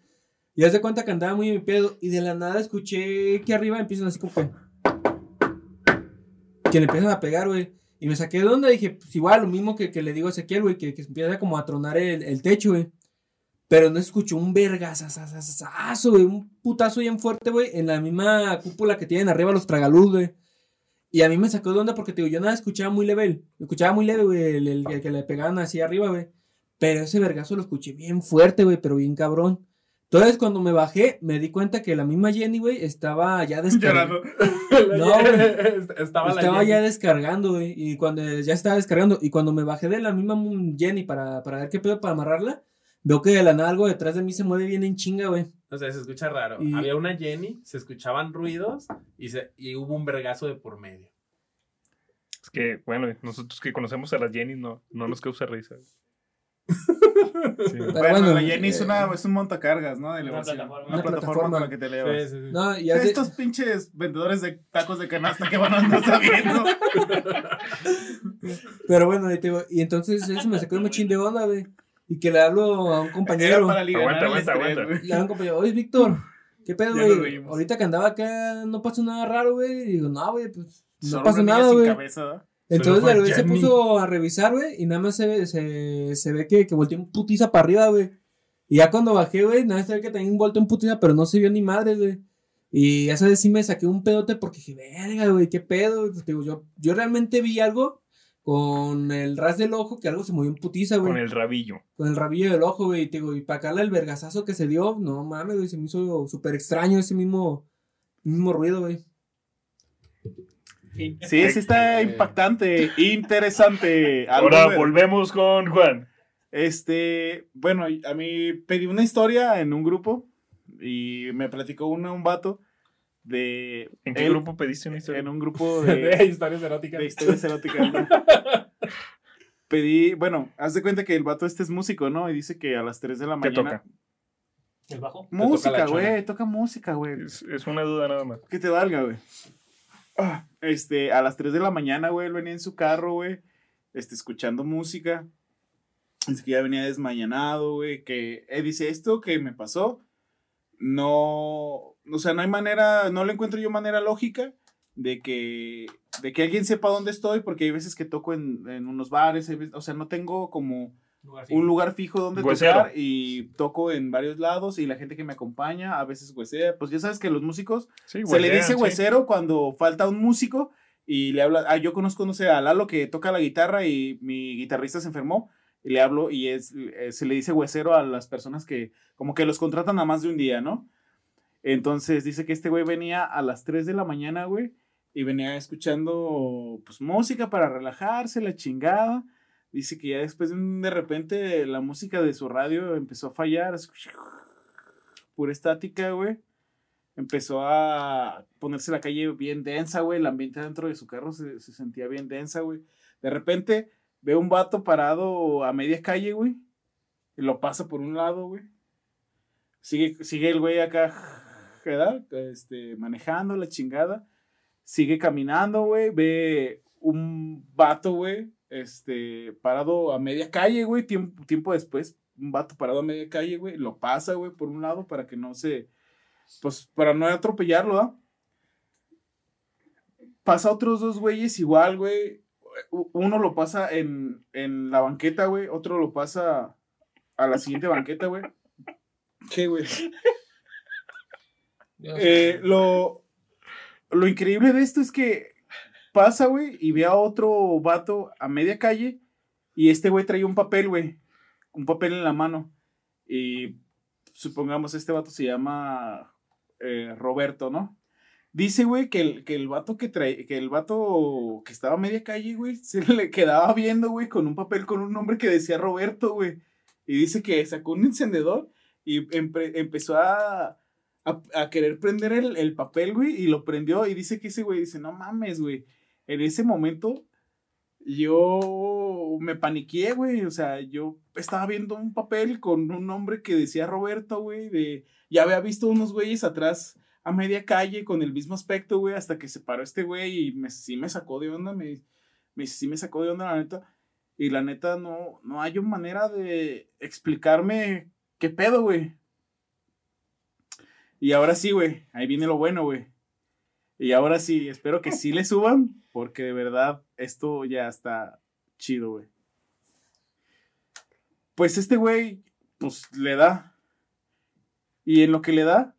Y haz de cuenta que andaba muy en mi pedo. Y de la nada escuché que arriba empiezan así como que. Que le empiezan a pegar, güey. Y me saqué de onda. Dije, pues igual, lo mismo que, que le digo a Ezequiel, güey, que, que empieza como a tronar el, el techo, güey. Pero no escucho un vergasasasasazo, güey. Un putazo bien fuerte, güey. En la misma cúpula que tienen arriba los tragaluz, güey. Y a mí me sacó de onda porque, te digo, yo nada escuchaba muy leve. Escuchaba muy leve, güey, el, el- el que le pegaban así arriba, güey. Pero ese vergazo lo escuché bien fuerte, güey, pero bien cabrón. Entonces, cuando me bajé, me di cuenta que la misma Jenny, güey, estaba ya descargando. No, Estaba, la Estaba Jenny. ya descargando, güey. Y cuando ya estaba descargando. Y cuando me bajé de la misma Jenny para, para ver qué pedo para amarrarla, veo que de la nada algo detrás de mí se mueve bien en chinga, güey. O sea, se escucha raro. Y- Había una Jenny, se escuchaban ruidos y, se, y hubo un vergazo de por medio. Es que, bueno, nosotros que conocemos a las Jenny no, no nos causa risa. Sí. Pero Bueno, bueno, la Jenny es, eh, una, es un montacargas, ¿no? De Una plataforma. Una plataforma con la que te elevas. Sí, sí, sí. No, y hace- Estos pinches vendedores de tacos de canasta que van a andar sabiendo. Pero bueno, y, te digo, y entonces eso me sacó un machín de onda, güey. Y que le hablo a un compañero. para Aguanta, aguanta, aguanta. Le hablo a un compañero, oye, Víctor, ¿qué pedo, güey? Ahorita que andaba acá no pasó nada raro, güey. Y digo, no, güey, pues no Solo pasó nada, sin güey. cabeza, ¿verdad? Entonces el güey se puso a revisar, güey, y nada más se, se, se ve que, que volteó un putiza para arriba, güey. Y ya cuando bajé, güey, nada más se ve que también volteó un putiza, pero no se vio ni madre, güey. Y esa vez sí me saqué un pedote porque dije, verga, güey, qué pedo. Pues, digo, yo, yo realmente vi algo con el ras del ojo, que algo se movió un putiza, güey. Con el rabillo. Con el rabillo del ojo, güey. Y, te digo, y para acá el vergazazo que se dio, no mames, güey, se me hizo súper extraño ese mismo, mismo ruido, güey. Sí, sí está impactante, interesante. Ahora volver. volvemos con Juan. Este, bueno, a mí pedí una historia en un grupo y me platicó una, un vato de... ¿En qué él- grupo pediste una historia? En un grupo De de, historias eróticas. de historias eróticas. ¿no? Pedí, bueno, haz de cuenta que el vato este es músico, ¿no? Y dice que a las 3 de la ¿Qué mañana... toca? El bajo. Música, güey, toca música, güey. Es, es una duda nada más. Que te valga, güey. Este, a las 3 de la mañana, güey, él venía en su carro, güey, este, escuchando música. Dice que ya venía desmañanado, güey, que él dice, esto que me pasó, no, o sea, no hay manera, no le encuentro yo manera lógica de que, de que alguien sepa dónde estoy, porque hay veces que toco en, en unos bares, o sea, no tengo como Lugar un lugar fijo donde Huesero. tocar y toco en varios lados y la gente que me acompaña a veces huesea, pues ya sabes que los músicos Sí, se le dice sí. huesero cuando falta un músico y le habla. Ah, yo conozco, no sé, a Lalo que toca la guitarra y mi guitarrista se enfermó y le hablo y es, eh, se le dice huesero a las personas que como que los contratan a más de un día, ¿no? Entonces dice que este güey venía a las 3 de la mañana, güey, y venía escuchando pues música para relajarse, la chingada. Dice que ya después de, repente la música de su radio empezó a fallar, pura estática, güey empezó a ponerse la calle bien densa, güey. El ambiente dentro de su carro se, se sentía bien densa, güey. De repente ve un vato parado a media calle, güey. Y lo pasa por un lado, güey. Sigue, sigue el güey acá, ¿verdad? Este, manejando la chingada. Sigue caminando, güey. Ve un vato, güey. Este, parado a media calle, güey. Tiempo, tiempo después, un vato parado a media calle, güey. Lo pasa, güey, por un lado para que no se pues para no atropellarlo, ¿ah? Pasa otros dos güeyes igual, güey. Uno lo pasa en, en la banqueta, güey. Otro lo pasa a la siguiente banqueta, güey. ¿Qué, güey? Eh, lo, lo increíble de esto es que pasa, güey, y ve a otro vato a media calle y este güey trae un papel, güey. Un papel en la mano. Y supongamos este vato se llama eh, Roberto, ¿no? Dice, güey, que el, que el vato que trae, que el vato que estaba a media calle, güey, se le quedaba viendo, güey, con un papel con un nombre que decía Roberto, güey. Y dice que sacó un encendedor y empezó a, a, a querer prender el, el papel, güey, y lo prendió. Y dice que ese güey dice, no mames, güey. En ese momento yo me paniqué, güey. O sea, yo estaba viendo un papel con un nombre que decía Roberto, güey. De, ya había visto unos güeyes atrás a media calle con el mismo aspecto, güey, hasta que se paró este güey y me, sí me sacó de onda, me, me, sí me sacó de onda, la neta. Y la neta, no, no hay manera de explicarme qué pedo, güey. Y ahora sí, güey, ahí viene lo bueno, güey. Y ahora sí, espero que sí le suban, porque de verdad esto ya está chido, güey. Pues este güey, pues le da. Y en lo que le da,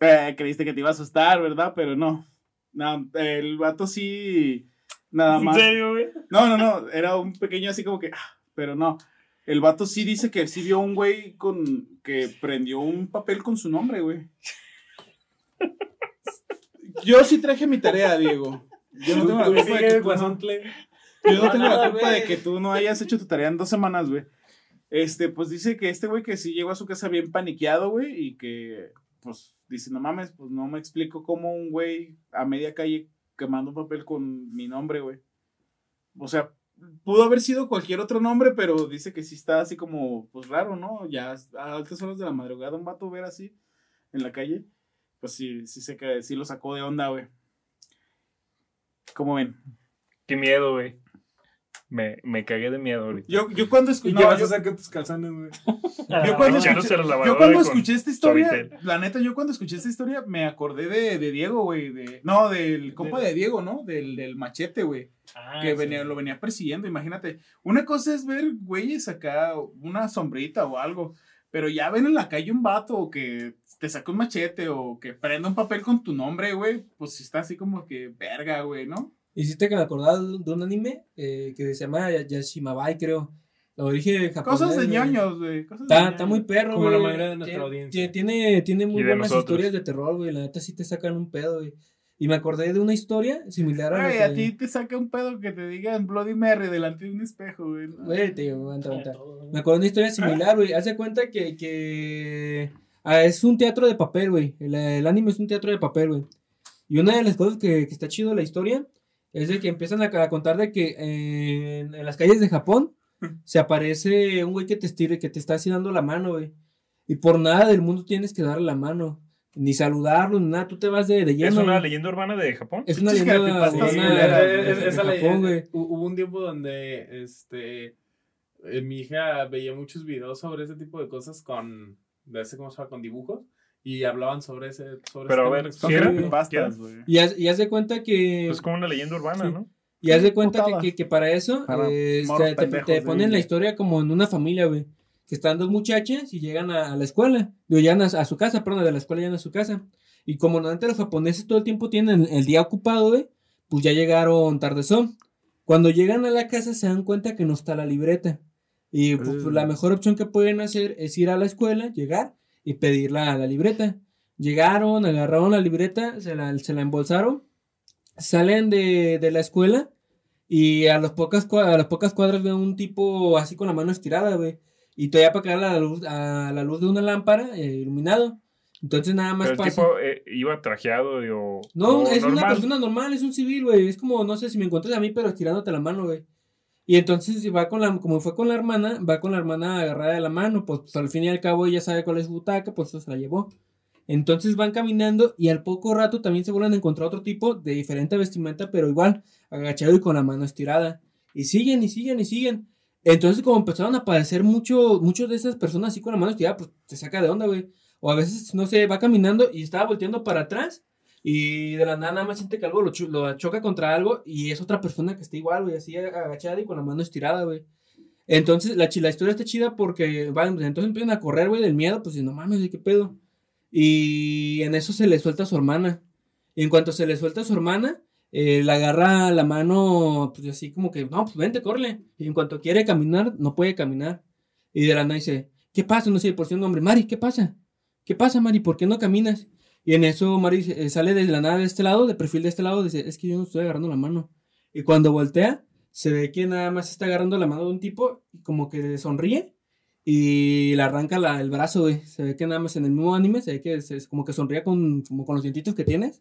eh, creíste que te iba a asustar, ¿verdad? Pero no. No, el vato sí, nada ¿En más. serio, güey? No, no, no, era un pequeño así como que, ah, pero no. El vato sí dice que sí vio un güey con, que prendió un papel con su nombre, güey. Yo sí traje mi tarea, Diego. Yo no tengo la culpa de que tú no- yo no tengo la culpa de que tú no hayas hecho tu tarea en dos semanas, güey. Este, pues dice que este güey que sí llegó a su casa bien paniqueado, güey, y que, pues, dice, no mames, pues no me explico cómo un güey a media calle quemando un papel con mi nombre, güey. O sea, pudo haber sido cualquier otro nombre, pero dice que sí está así como, pues raro, ¿no? Ya a altas horas de la madrugada un vato ver así en la calle, pues sí, sí sé que sí lo sacó de onda, güey. ¿Cómo ven? Qué miedo, güey. Me, me cagué de miedo ahorita. Yo, yo cuando ¿Y escuché... qué vas a con tus calzones, güey? Yo cuando, escuché, yo cuando escuché esta historia, la neta, yo cuando escuché esta historia me acordé de, de Diego, güey. De, no, del compa de Diego, ¿no? Del, del machete, güey. Ah, que sí. venía, lo venía persiguiendo, imagínate. Una cosa es ver güeyes acá, una sombrita o algo, pero ya ven en la calle un vato que te saca un machete o que prenda un papel con tu nombre, güey, pues está así como que verga, güey, ¿no? Hiciste que me acordaba de un de un anime eh, que se llama Yashimabai, creo. Lo origen japonés. Cosas de ñoños, güey. cosas de Está, ñoños. está muy perro, Como güey. la mayoría de nuestra Tiene- audiencia. Tiene, tiene muy Y de buenas nosotros. historias de terror, güey. La neta sí te sacan un pedo, güey. Y me acordé de una historia similar a la Güey, que... a ti te saca un pedo que te digan Bloody Mary delante de un espejo, güey. Güey, te digo, aguanta, Ah, aguanta. Me acuerdo de una historia similar, güey. Hace cuenta que, que ah, es un teatro de papel, güey. El, el anime es un teatro de papel, güey. Y una de las cosas que, que está chido de la historia es de que empiezan a, a contar de que eh, en, en las calles de Japón se aparece un güey que te estire, que te está así dando la mano, güey. Y por nada del mundo tienes que darle la mano. Ni saludarlo, ni nada. Tú te vas de, de lleno. ¿Es una leyenda urbana de Japón? Es una leyenda urbana de- Japón, güey. Hubo un tiempo donde este eh, mi hija veía muchos videos sobre ese tipo de cosas con de ese cómo se llama con dibujos y hablaban sobre ese sobre Pero a ver, Son ¿Sí era? creepypastas, güey. Y haz, y haz de cuenta que... Es como una leyenda urbana, Sí. ¿no? Y haz de cuenta que, que, que para eso Para eh, morros te, te- ponen la historia como en una familia, güey. Que están dos muchachas y llegan a, a la escuela. Digo, llegan a, a su casa, perdón, de la escuela llegan a su casa. Y como normalmente los japoneses todo el tiempo tienen el día ocupado, güey, pues ya llegaron tardezón. Cuando llegan a la casa se dan cuenta que no está la libreta. Y pues, Mm. la mejor opción que pueden hacer es ir a la escuela, llegar y pedir la, la libreta. Llegaron, agarraron la libreta, se la, se la embolsaron, salen de, de la escuela y a, las pocas, cua- a las pocas cuadras ven un tipo así con la mano estirada, güey. Y todavía para a la luz, a la luz de una lámpara eh, iluminado. Entonces nada más Pero el pasa. tipo eh, iba trajeado y- o. No, es una persona normal, es un civil, güey. Es como, no sé si me encuentras a mí, pero estirándote la mano, güey. Y entonces va con la, como fue con la hermana, va con la hermana agarrada de la mano, pues, pues, al fin y al cabo ella sabe cuál es su butaca, pues eso se la llevó. Entonces van caminando y al poco rato también se vuelven a encontrar otro tipo de diferente vestimenta, pero igual, agachado y con la mano estirada. Y siguen y siguen y siguen. Entonces como empezaron a aparecer mucho, muchos de esas personas así con la mano estirada, pues te saca de onda, güey. O a veces, no sé, va caminando y estaba volteando para atrás y de la nada nada más siente que algo lo, cho- lo choca contra algo y es otra persona que está igual, güey, así agachada y con la mano estirada, güey. Entonces la, la historia está chida porque van, entonces empiezan a correr, güey, del miedo, pues y no mames, ¿de qué pedo? Y en eso se le suelta a su hermana. Y en cuanto se le suelta a su hermana, eh, le agarra la mano, pues así como que, no, pues vente, corre. Y en cuanto quiere caminar, no puede caminar. Y de la nada dice, ¿qué pasa? No sé, por si un hombre, Mari, ¿qué pasa? ¿Qué pasa, Mari? ¿Por qué no caminas? Y en eso Mari eh, sale de la nada de este lado, de perfil de este lado, dice, es que yo no estoy agarrando la mano. Y cuando voltea, se ve que nada más está agarrando la mano de un tipo como que sonríe y le arranca la- el brazo, güey. Se ve que nada más en el mismo anime se ve que es como que sonríe con, como con los dientitos que tienes.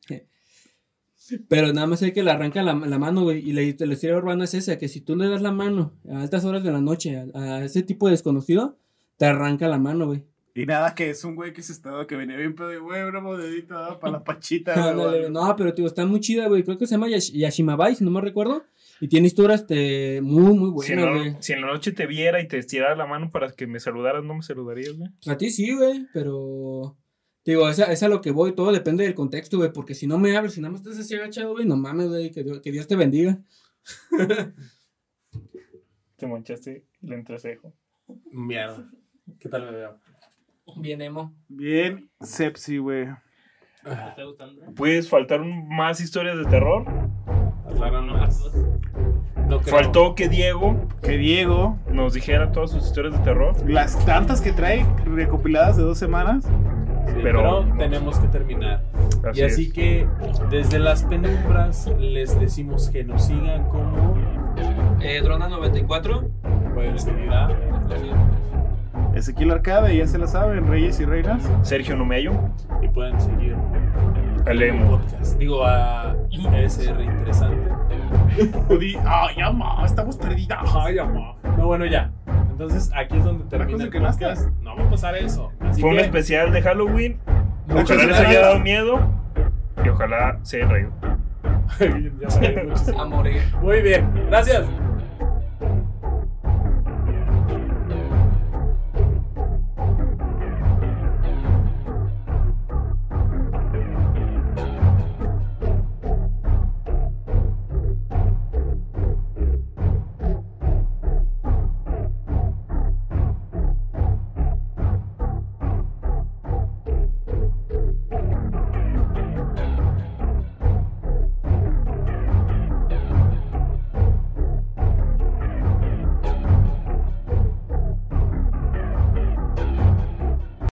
Pero nada más ve que le arranca la, la mano, güey. Y la, la historia urbana es esa, que si tú le das la mano a altas horas de la noche a, a ese tipo de desconocido, te arranca la mano, güey. Y nada, que es un güey que se estaba, que venía bien pedo y güey, una monedita para la pachita. güey, Ándale, o algo. no, pero tío, está muy chida, güey. Creo que se llama Yash- Yashimabai, si no me recuerdo. Y tiene historias este, muy, muy Si en, buenas, la, güey. si en la noche te viera y te estirara la mano para que me saludaras, ¿no me saludarías, güey? A ti sí, güey, pero. Digo, esa es a lo que voy, todo depende del contexto, güey, porque si no me hablas, si nada más estás así agachado, güey, no mames, güey, que Dios, que Dios te bendiga. Te manchaste el entrecejo. Mierda. ¿Qué tal me veo? Bien, emo. Bien, sepsi, güey. ¿Te está gustando? ¿Puedes faltar un- más historias de terror? Hablaron más. No. Faltó que Diego Que Diego, nos dijera todas sus historias de terror. las tantas que trae recopiladas de dos semanas, Sí, pero- pero, tenemos que terminar. Así y así es. que desde las penumbras les decimos que nos sigan como Eh, Drona 94. pueden seguir a Ezequiel Arcade, ya se la saben, Reyes y Reinas. Sergio Numeyo. y pueden seguir el emo. podcast. Digo a SR interesante. Judy, ay, ama, estamos perdidas. Ay, amor. No, bueno, ya. Entonces, aquí es donde termina el que no podcast. No va a pasar eso. Así Fue un especial de Halloween. Muchas Ojalá les haya dado miedo. Y ojalá se hayan reído. ya muchísimo. A morir. Muy bien. Gracias.